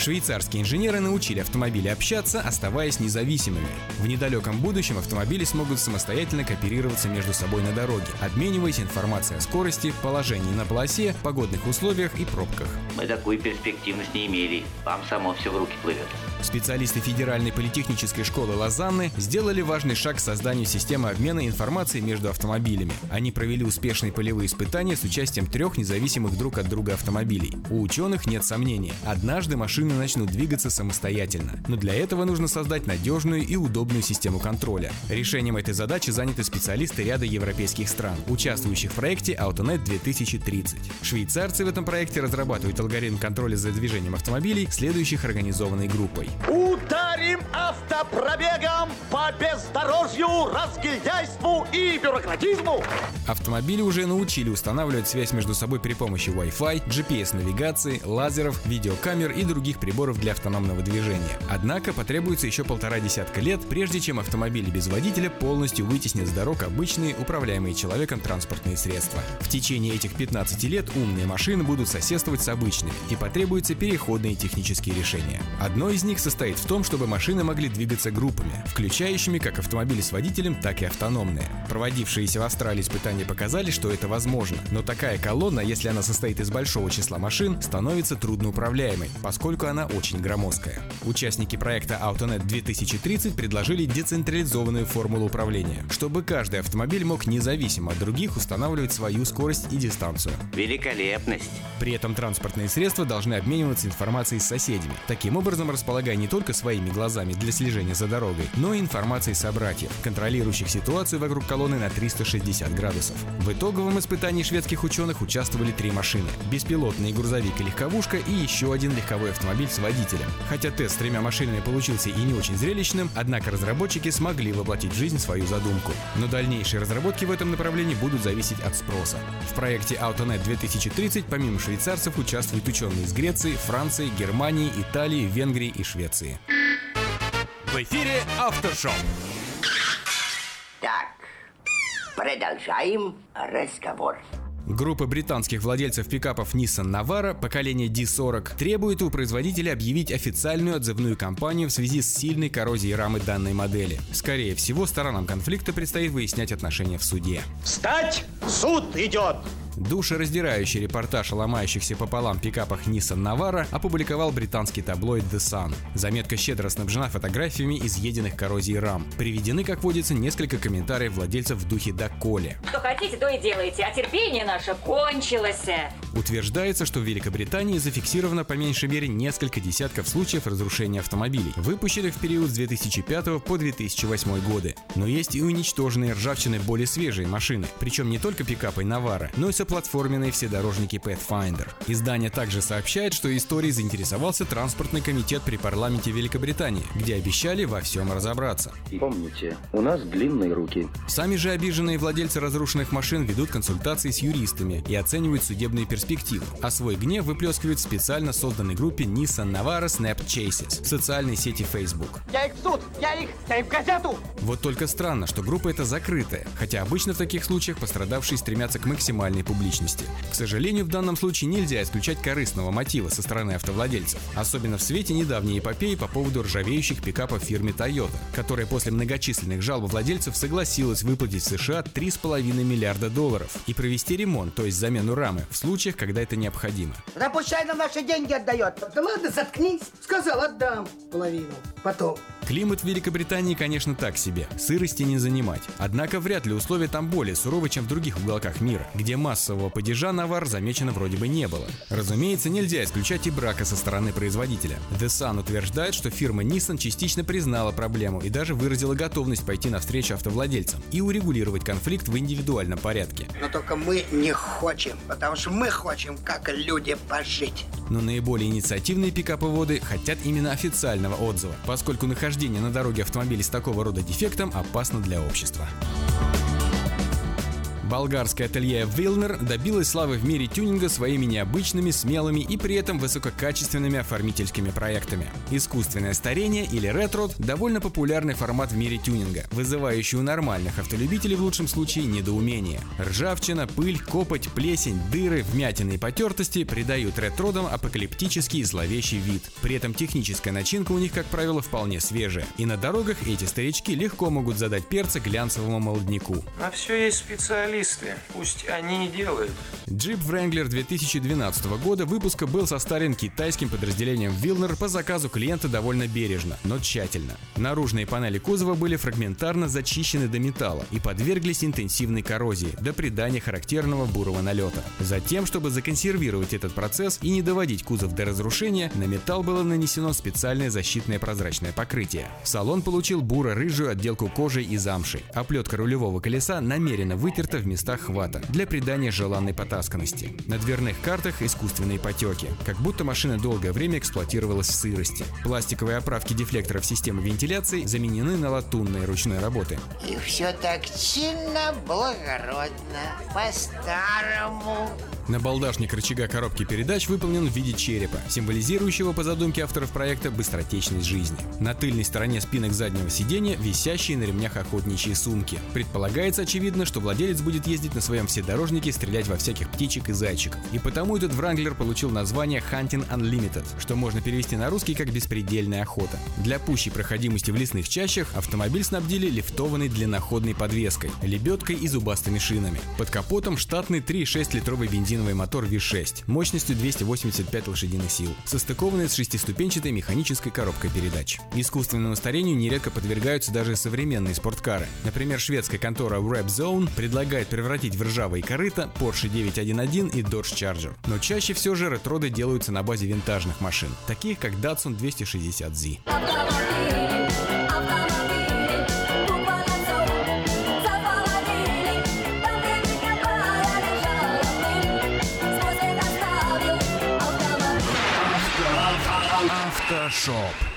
Швейцарские инженеры научили автомобили общаться, оставаясь независимыми. В недалеком будущем автомобили смогут самостоятельно кооперироваться между собой на дороге, обмениваясь информацией о скорости, положении на полосе, погодных условиях и пробках. Мы такую перспективность не имели. Вам само все в руки плывет. Специалисты Федеральной политехнической школы Лозанны сделали важный шаг к созданию системы обмена информацией между автомобилями. Они провели успешные полевые испытания с участием трех независимых друг от друга автомобилей. У ученых нет сомнений, однажды машины начнут двигаться самостоятельно. Но для этого нужно создать надежную и удобную систему контроля. Решением этой задачи заняты специалисты ряда европейских стран, участвующих в проекте AutoNet 2030. Швейцарцы в этом проекте разрабатывают алгоритм контроля за движением автомобилей, следующих организованной группой. Ударим автопробегом по бездорожью, разгильдяйству и бюрократизму! Автомобили уже научили устанавливать связь между собой при помощи Wi-Fi, GPS-навигации, лазеров, видеокамер и других приборов для автономного движения. Однако потребуется еще полтора десятка лет, прежде чем автомобили без водителя полностью вытеснят с дорог обычные, управляемые человеком транспортные средства. В течение этих 15 лет умные машины будут соседствовать с обычными, и потребуются переходные технические решения. Одно из них состоит в том, чтобы машины могли двигаться группами, включающими как автомобили с водителем, так и автономные. Проводившиеся в Австралии испытания показали, что это возможно, но такая колонна, если она состоит из большого числа машин, становится трудноуправляемой, поскольку она очень громоздкая. Участники проекта AutoNet 2030 предложили децентрализованную формулу управления, чтобы каждый автомобиль мог независимо от других устанавливать свою скорость и дистанцию. Великолепность. При этом транспортные средства должны обмениваться информацией с соседями, таким образом располагая не только своими глазами для слежения за дорогой, но и информацией собратьев, контролирующих ситуацию вокруг колонны на 360 градусов. В итоговом испытании шведских ученых участвовали три машины – беспилотный грузовик и легковушка и еще один легковой автомобиль с водителем. Хотя тест с тремя машинами получился и не очень зрелищным, однако разработчики смогли воплотить в жизнь свою задумку. Но дальнейшие разработки в этом направлении будут зависеть от спроса. В проекте AutoNet 2030 помимо швейцарцев участвуют ученые из Греции, Франции, Германии, Италии, Венгрии и Швеции. В эфире Автошоп. Так, продолжаем разговор. Группа британских владельцев пикапов Nissan Navara поколения D40 требует у производителя объявить официальную отзывную кампанию в связи с сильной коррозией рамы данной модели. Скорее всего, сторонам конфликта предстоит выяснять отношения в суде. Встать! Суд идет! Душераздирающий репортаж о ломающихся пополам пикапах Nissan Navara опубликовал британский таблоид The Sun. Заметка щедро снабжена фотографиями изъеденных коррозией рам. Приведены, как водится, несколько комментариев владельцев в духе «доколе». Что хотите, то и делайте, а терпение наше кончилось. Утверждается, что в Великобритании зафиксировано по меньшей мере несколько десятков случаев разрушения автомобилей, выпущенных в период с 2005 по 2008 годы. Но есть и уничтоженные ржавчиной более свежие машины, причем не только пикапы Navara, но и соплатформенные вседорожники Pathfinder. Издание также сообщает, что историей заинтересовался транспортный комитет при парламенте Великобритании, где обещали во всем разобраться. Помните, у нас длинные руки. Сами же обиженные владельцы разрушенных машин ведут консультации с юристами и оценивают судебные перспективы, а свой гнев выплескивают в специально созданной группе Nissan Navara Snap Chases в социальной сети Facebook. Я их в суд! Я их! Я их в газету! Вот только странно, что группа эта закрытая, хотя обычно в таких случаях пострадавшие стремятся к максимальной публичности. К сожалению, в данном случае нельзя исключать корыстного мотива со стороны автовладельцев, особенно в свете недавней эпопеи по поводу ржавеющих пикапов фирмы Toyota, которая после многочисленных жалоб владельцев согласилась выплатить в США 3,5 миллиарда долларов и провести ремонт, то есть замену рамы, в случаях, когда это необходимо. Да пущай нам наши деньги отдает. Да ладно, заткнись. Сказал, отдам половину. Потом. Климат в Великобритании, конечно, так себе. Сырости не занимать. Однако вряд ли условия там более суровы, чем в других уголках мира, где массового падежа навар замечено вроде бы не было. Разумеется, нельзя исключать и брака со стороны производителя. The Sun утверждает, что фирма Nissan частично признала проблему и даже выразила готовность пойти навстречу автовладельцам и урегулировать конфликт в индивидуальном порядке. Но только мы не хотим, потому что мы хотим, как люди, пожить. Но наиболее инициативные пикаповоды хотят именно официального отзыва, поскольку нахождение на дороге автомобилей с такого рода дефектом опасно для общества. Болгарское ателье Вилнер добилось славы в мире тюнинга своими необычными, смелыми и при этом высококачественными оформительскими проектами. Искусственное старение или ретро – довольно популярный формат в мире тюнинга, вызывающий у нормальных автолюбителей в лучшем случае недоумение. Ржавчина, пыль, копоть, плесень, дыры, вмятины и потертости придают ретродам апокалиптический и зловещий вид. При этом техническая начинка у них, как правило, вполне свежая. И на дорогах эти старички легко могут задать перца глянцевому молодняку. А все есть специалисты, пусть они и делают. Jeep Wrangler 2012 года выпуска был состарен китайским подразделением Wilner по заказу клиента довольно бережно, но тщательно. Наружные панели кузова были фрагментарно зачищены до металла и подверглись интенсивной коррозии до придания характерного бурого налета. Затем, чтобы законсервировать этот процесс и не доводить кузов до разрушения, на металл было нанесено специальное защитное прозрачное покрытие. Салон получил буро-рыжую отделку кожей и замшей. Оплетка рулевого колеса намеренно вытерта в местах хвата для придания желанной потасканности. На дверных картах искусственные потеки, как будто машина долгое время эксплуатировалась в сырости. Пластиковые оправки дефлекторов системы вентиляции заменены на латунные ручной работы. И все так чинно, благородно, по-старому. Набалдашник рычага коробки передач выполнен в виде черепа, символизирующего по задумке авторов проекта быстротечность жизни. На тыльной стороне спинок заднего сиденья висящие на ремнях охотничьи сумки. Предполагается, очевидно, что владелец будет ездить на своем вседорожнике стрелять во всяких птичек и зайчиков. И потому этот Вранглер получил название Hunting Unlimited, что можно перевести на русский как «беспредельная охота». Для пущей проходимости в лесных чащах автомобиль снабдили лифтованной длинноходной подвеской, лебедкой и зубастыми шинами. Под капотом штатный 3,6 литровый бензиновый мотор V6 мощностью 285 лошадиных сил, состыкованный с шестиступенчатой механической коробкой передач. Искусственному старению нередко подвергаются даже современные спорткары. Например, шведская контора Rap Zone предлагает превратить в ржавые корыта Porsche 911 и Dodge Charger. Но чаще все же ретроды делаются на базе винтажных машин, таких как Datsun 260Z. Автошоп.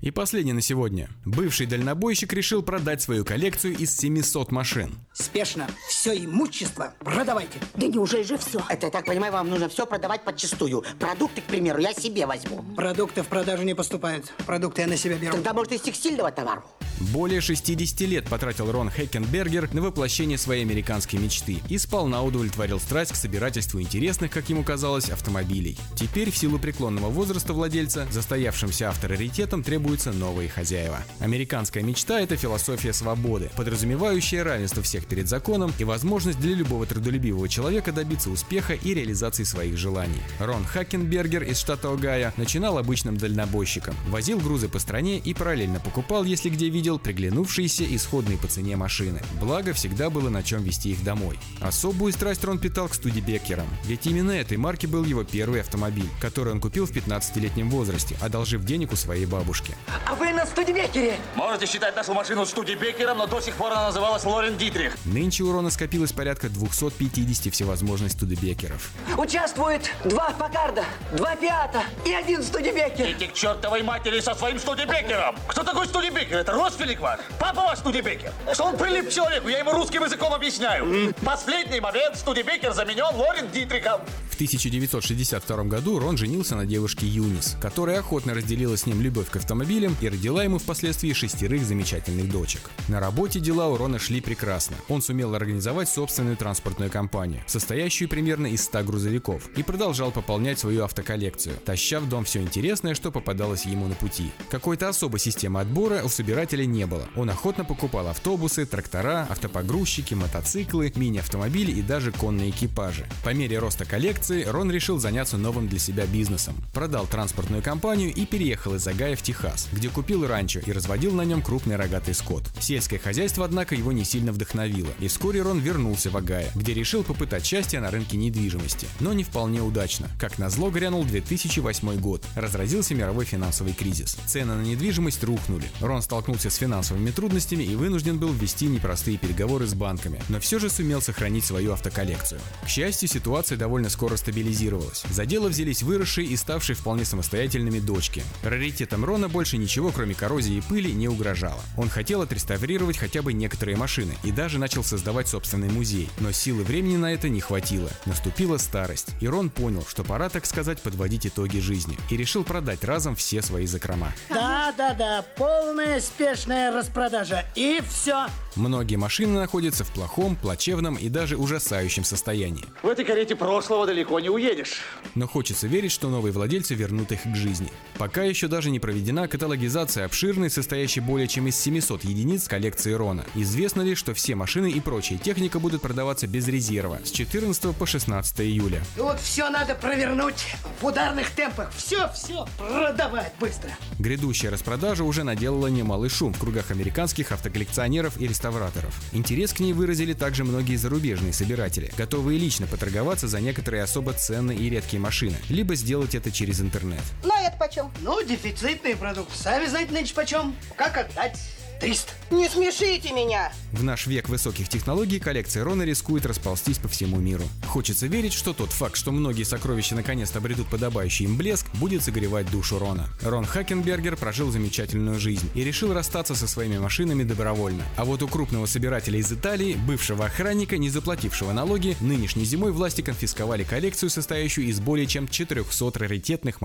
И последний на сегодня. Бывший дальнобойщик решил продать свою коллекцию из 700 машин. Спешно. Все имущество продавайте. Да неужели же все? Это, я так понимаю, вам нужно все продавать подчистую. Продукты, к примеру, я себе возьму. Продукты в продажу не поступают. Продукты я на себя беру. Тогда, может, из текстильного товара? Более 60 лет потратил Рон Хекенбергер на воплощение своей американской мечты и сполна удовлетворил страсть к собирательству интересных, как ему казалось, автомобилей. Теперь, в силу преклонного возраста владельца, застоявшимся авторитетом требуются новые хозяева. Американская мечта – это философия свободы, подразумевающая равенство всех перед законом и возможность для любого трудолюбивого человека добиться успеха и реализации своих желаний. Рон Хакенбергер из штата Огайо начинал обычным дальнобойщиком, возил грузы по стране и параллельно покупал, если где видел, приглянувшиеся исходные по цене машины. Благо, всегда было на чем везти их домой. Особую страсть Рон питал к студибекерам, ведь именно этой марки был его первый автомобиль, который он купил в 15-летнем возрасте, одолжив денег у своей бабушки. А вы на студибекере? Можете считать нашу машину студибекером, но до сих пор она называлась Лорен Дитрих. Нынче у Рона скопилось порядка 250 всевозможных студибекеров. Участвует два Пакарда, два Фиата и один студибекер. Идите к чертовой матери со своим студибекером. Кто такой студибекер? Это родственник ваш? Папа ваш студибекер? Что он прилип к человеку, я ему русским языком объясняю. Последний момент, студибекер заменен Лорен Дитрихом. В 1962 году Рон женился на девушке Юнис, которая охотно разделила с ним любовь к автомобилям и родила ему впоследствии шестерых замечательных дочек. На работе дела у Рона шли прекрасно. Он сумел организовать собственную транспортную компанию, состоящую примерно из 100 грузовиков, и продолжал пополнять свою автоколлекцию, таща в дом все интересное, что попадалось ему на пути. Какой-то особой системы отбора у собирателя не было. Он охотно покупал автобусы, трактора, автопогрузчики, мотоциклы, мини-автомобили и даже конные экипажи. По мере роста коллекции Рон решил заняться новым для себя бизнесом. Продал транспортную компанию и переехал из Агая в Техас, где купил ранчо и разводил на нем крупный рогатый скот. Сельское хозяйство, однако, его не сильно вдохновило, и вскоре Рон вернулся в Агая, где решил попытать счастье на рынке недвижимости. Но не вполне удачно. Как назло грянул 2008 год. Разразился мировой финансовый кризис. Цены на недвижимость рухнули. Рон столкнулся с финансовыми трудностями и вынужден был вести непростые переговоры с банками, но все же сумел сохранить свою автоколлекцию. К счастью, ситуация довольно скоро стабилизировалась. За дело взялись выросшие и ставшие вполне самостоятельными дочки. Раритетом Рона больше ничего, кроме коррозии и пыли, не угрожало. Он хотел отреставрировать хотя бы некоторые машины и даже начал создавать собственный музей. Но силы времени на это не хватило. Наступила старость, и Рон понял, что пора, так сказать, подводить итоги жизни, и решил продать разом все свои закрома. Да-да-да, полная спешная распродажа. И все. Многие машины находятся в плохом, плачевном и даже ужасающем состоянии. В этой карете прошлого далеко не уедешь. Но хочется верить, что новые владельцы вернут их к жизни. Пока еще даже не проведена каталогизация обширной, состоящей более чем из 700 единиц коллекции Рона. Известно лишь, что все машины и прочая техника будут продаваться без резерва с 14 по 16 июля. Тут все надо провернуть в ударных темпах. Все, все, продавать быстро. Грядущая распродажа уже наделала немалый шум в кругах американских автоколлекционеров и реставраторов. Интерес к ней выразили также многие зарубежные собиратели, готовые лично поторговаться за некоторые особо ценные и редкие машины, либо сделать это через интернет. Ну, а это почем? Ну, дефицитный продукт. Сами знаете, нынче почем. Как отдать? 300. Не смешите меня! В наш век высоких технологий коллекция Рона рискует расползтись по всему миру. Хочется верить, что тот факт, что многие сокровища наконец-то обретут подобающий им блеск, будет согревать душу Рона. Рон Хакенбергер прожил замечательную жизнь и решил расстаться со своими машинами добровольно. А вот у крупного собирателя из Италии, бывшего охранника, не заплатившего налоги, нынешней зимой власти конфисковали коллекцию, состоящую из более чем 400 раритетных машин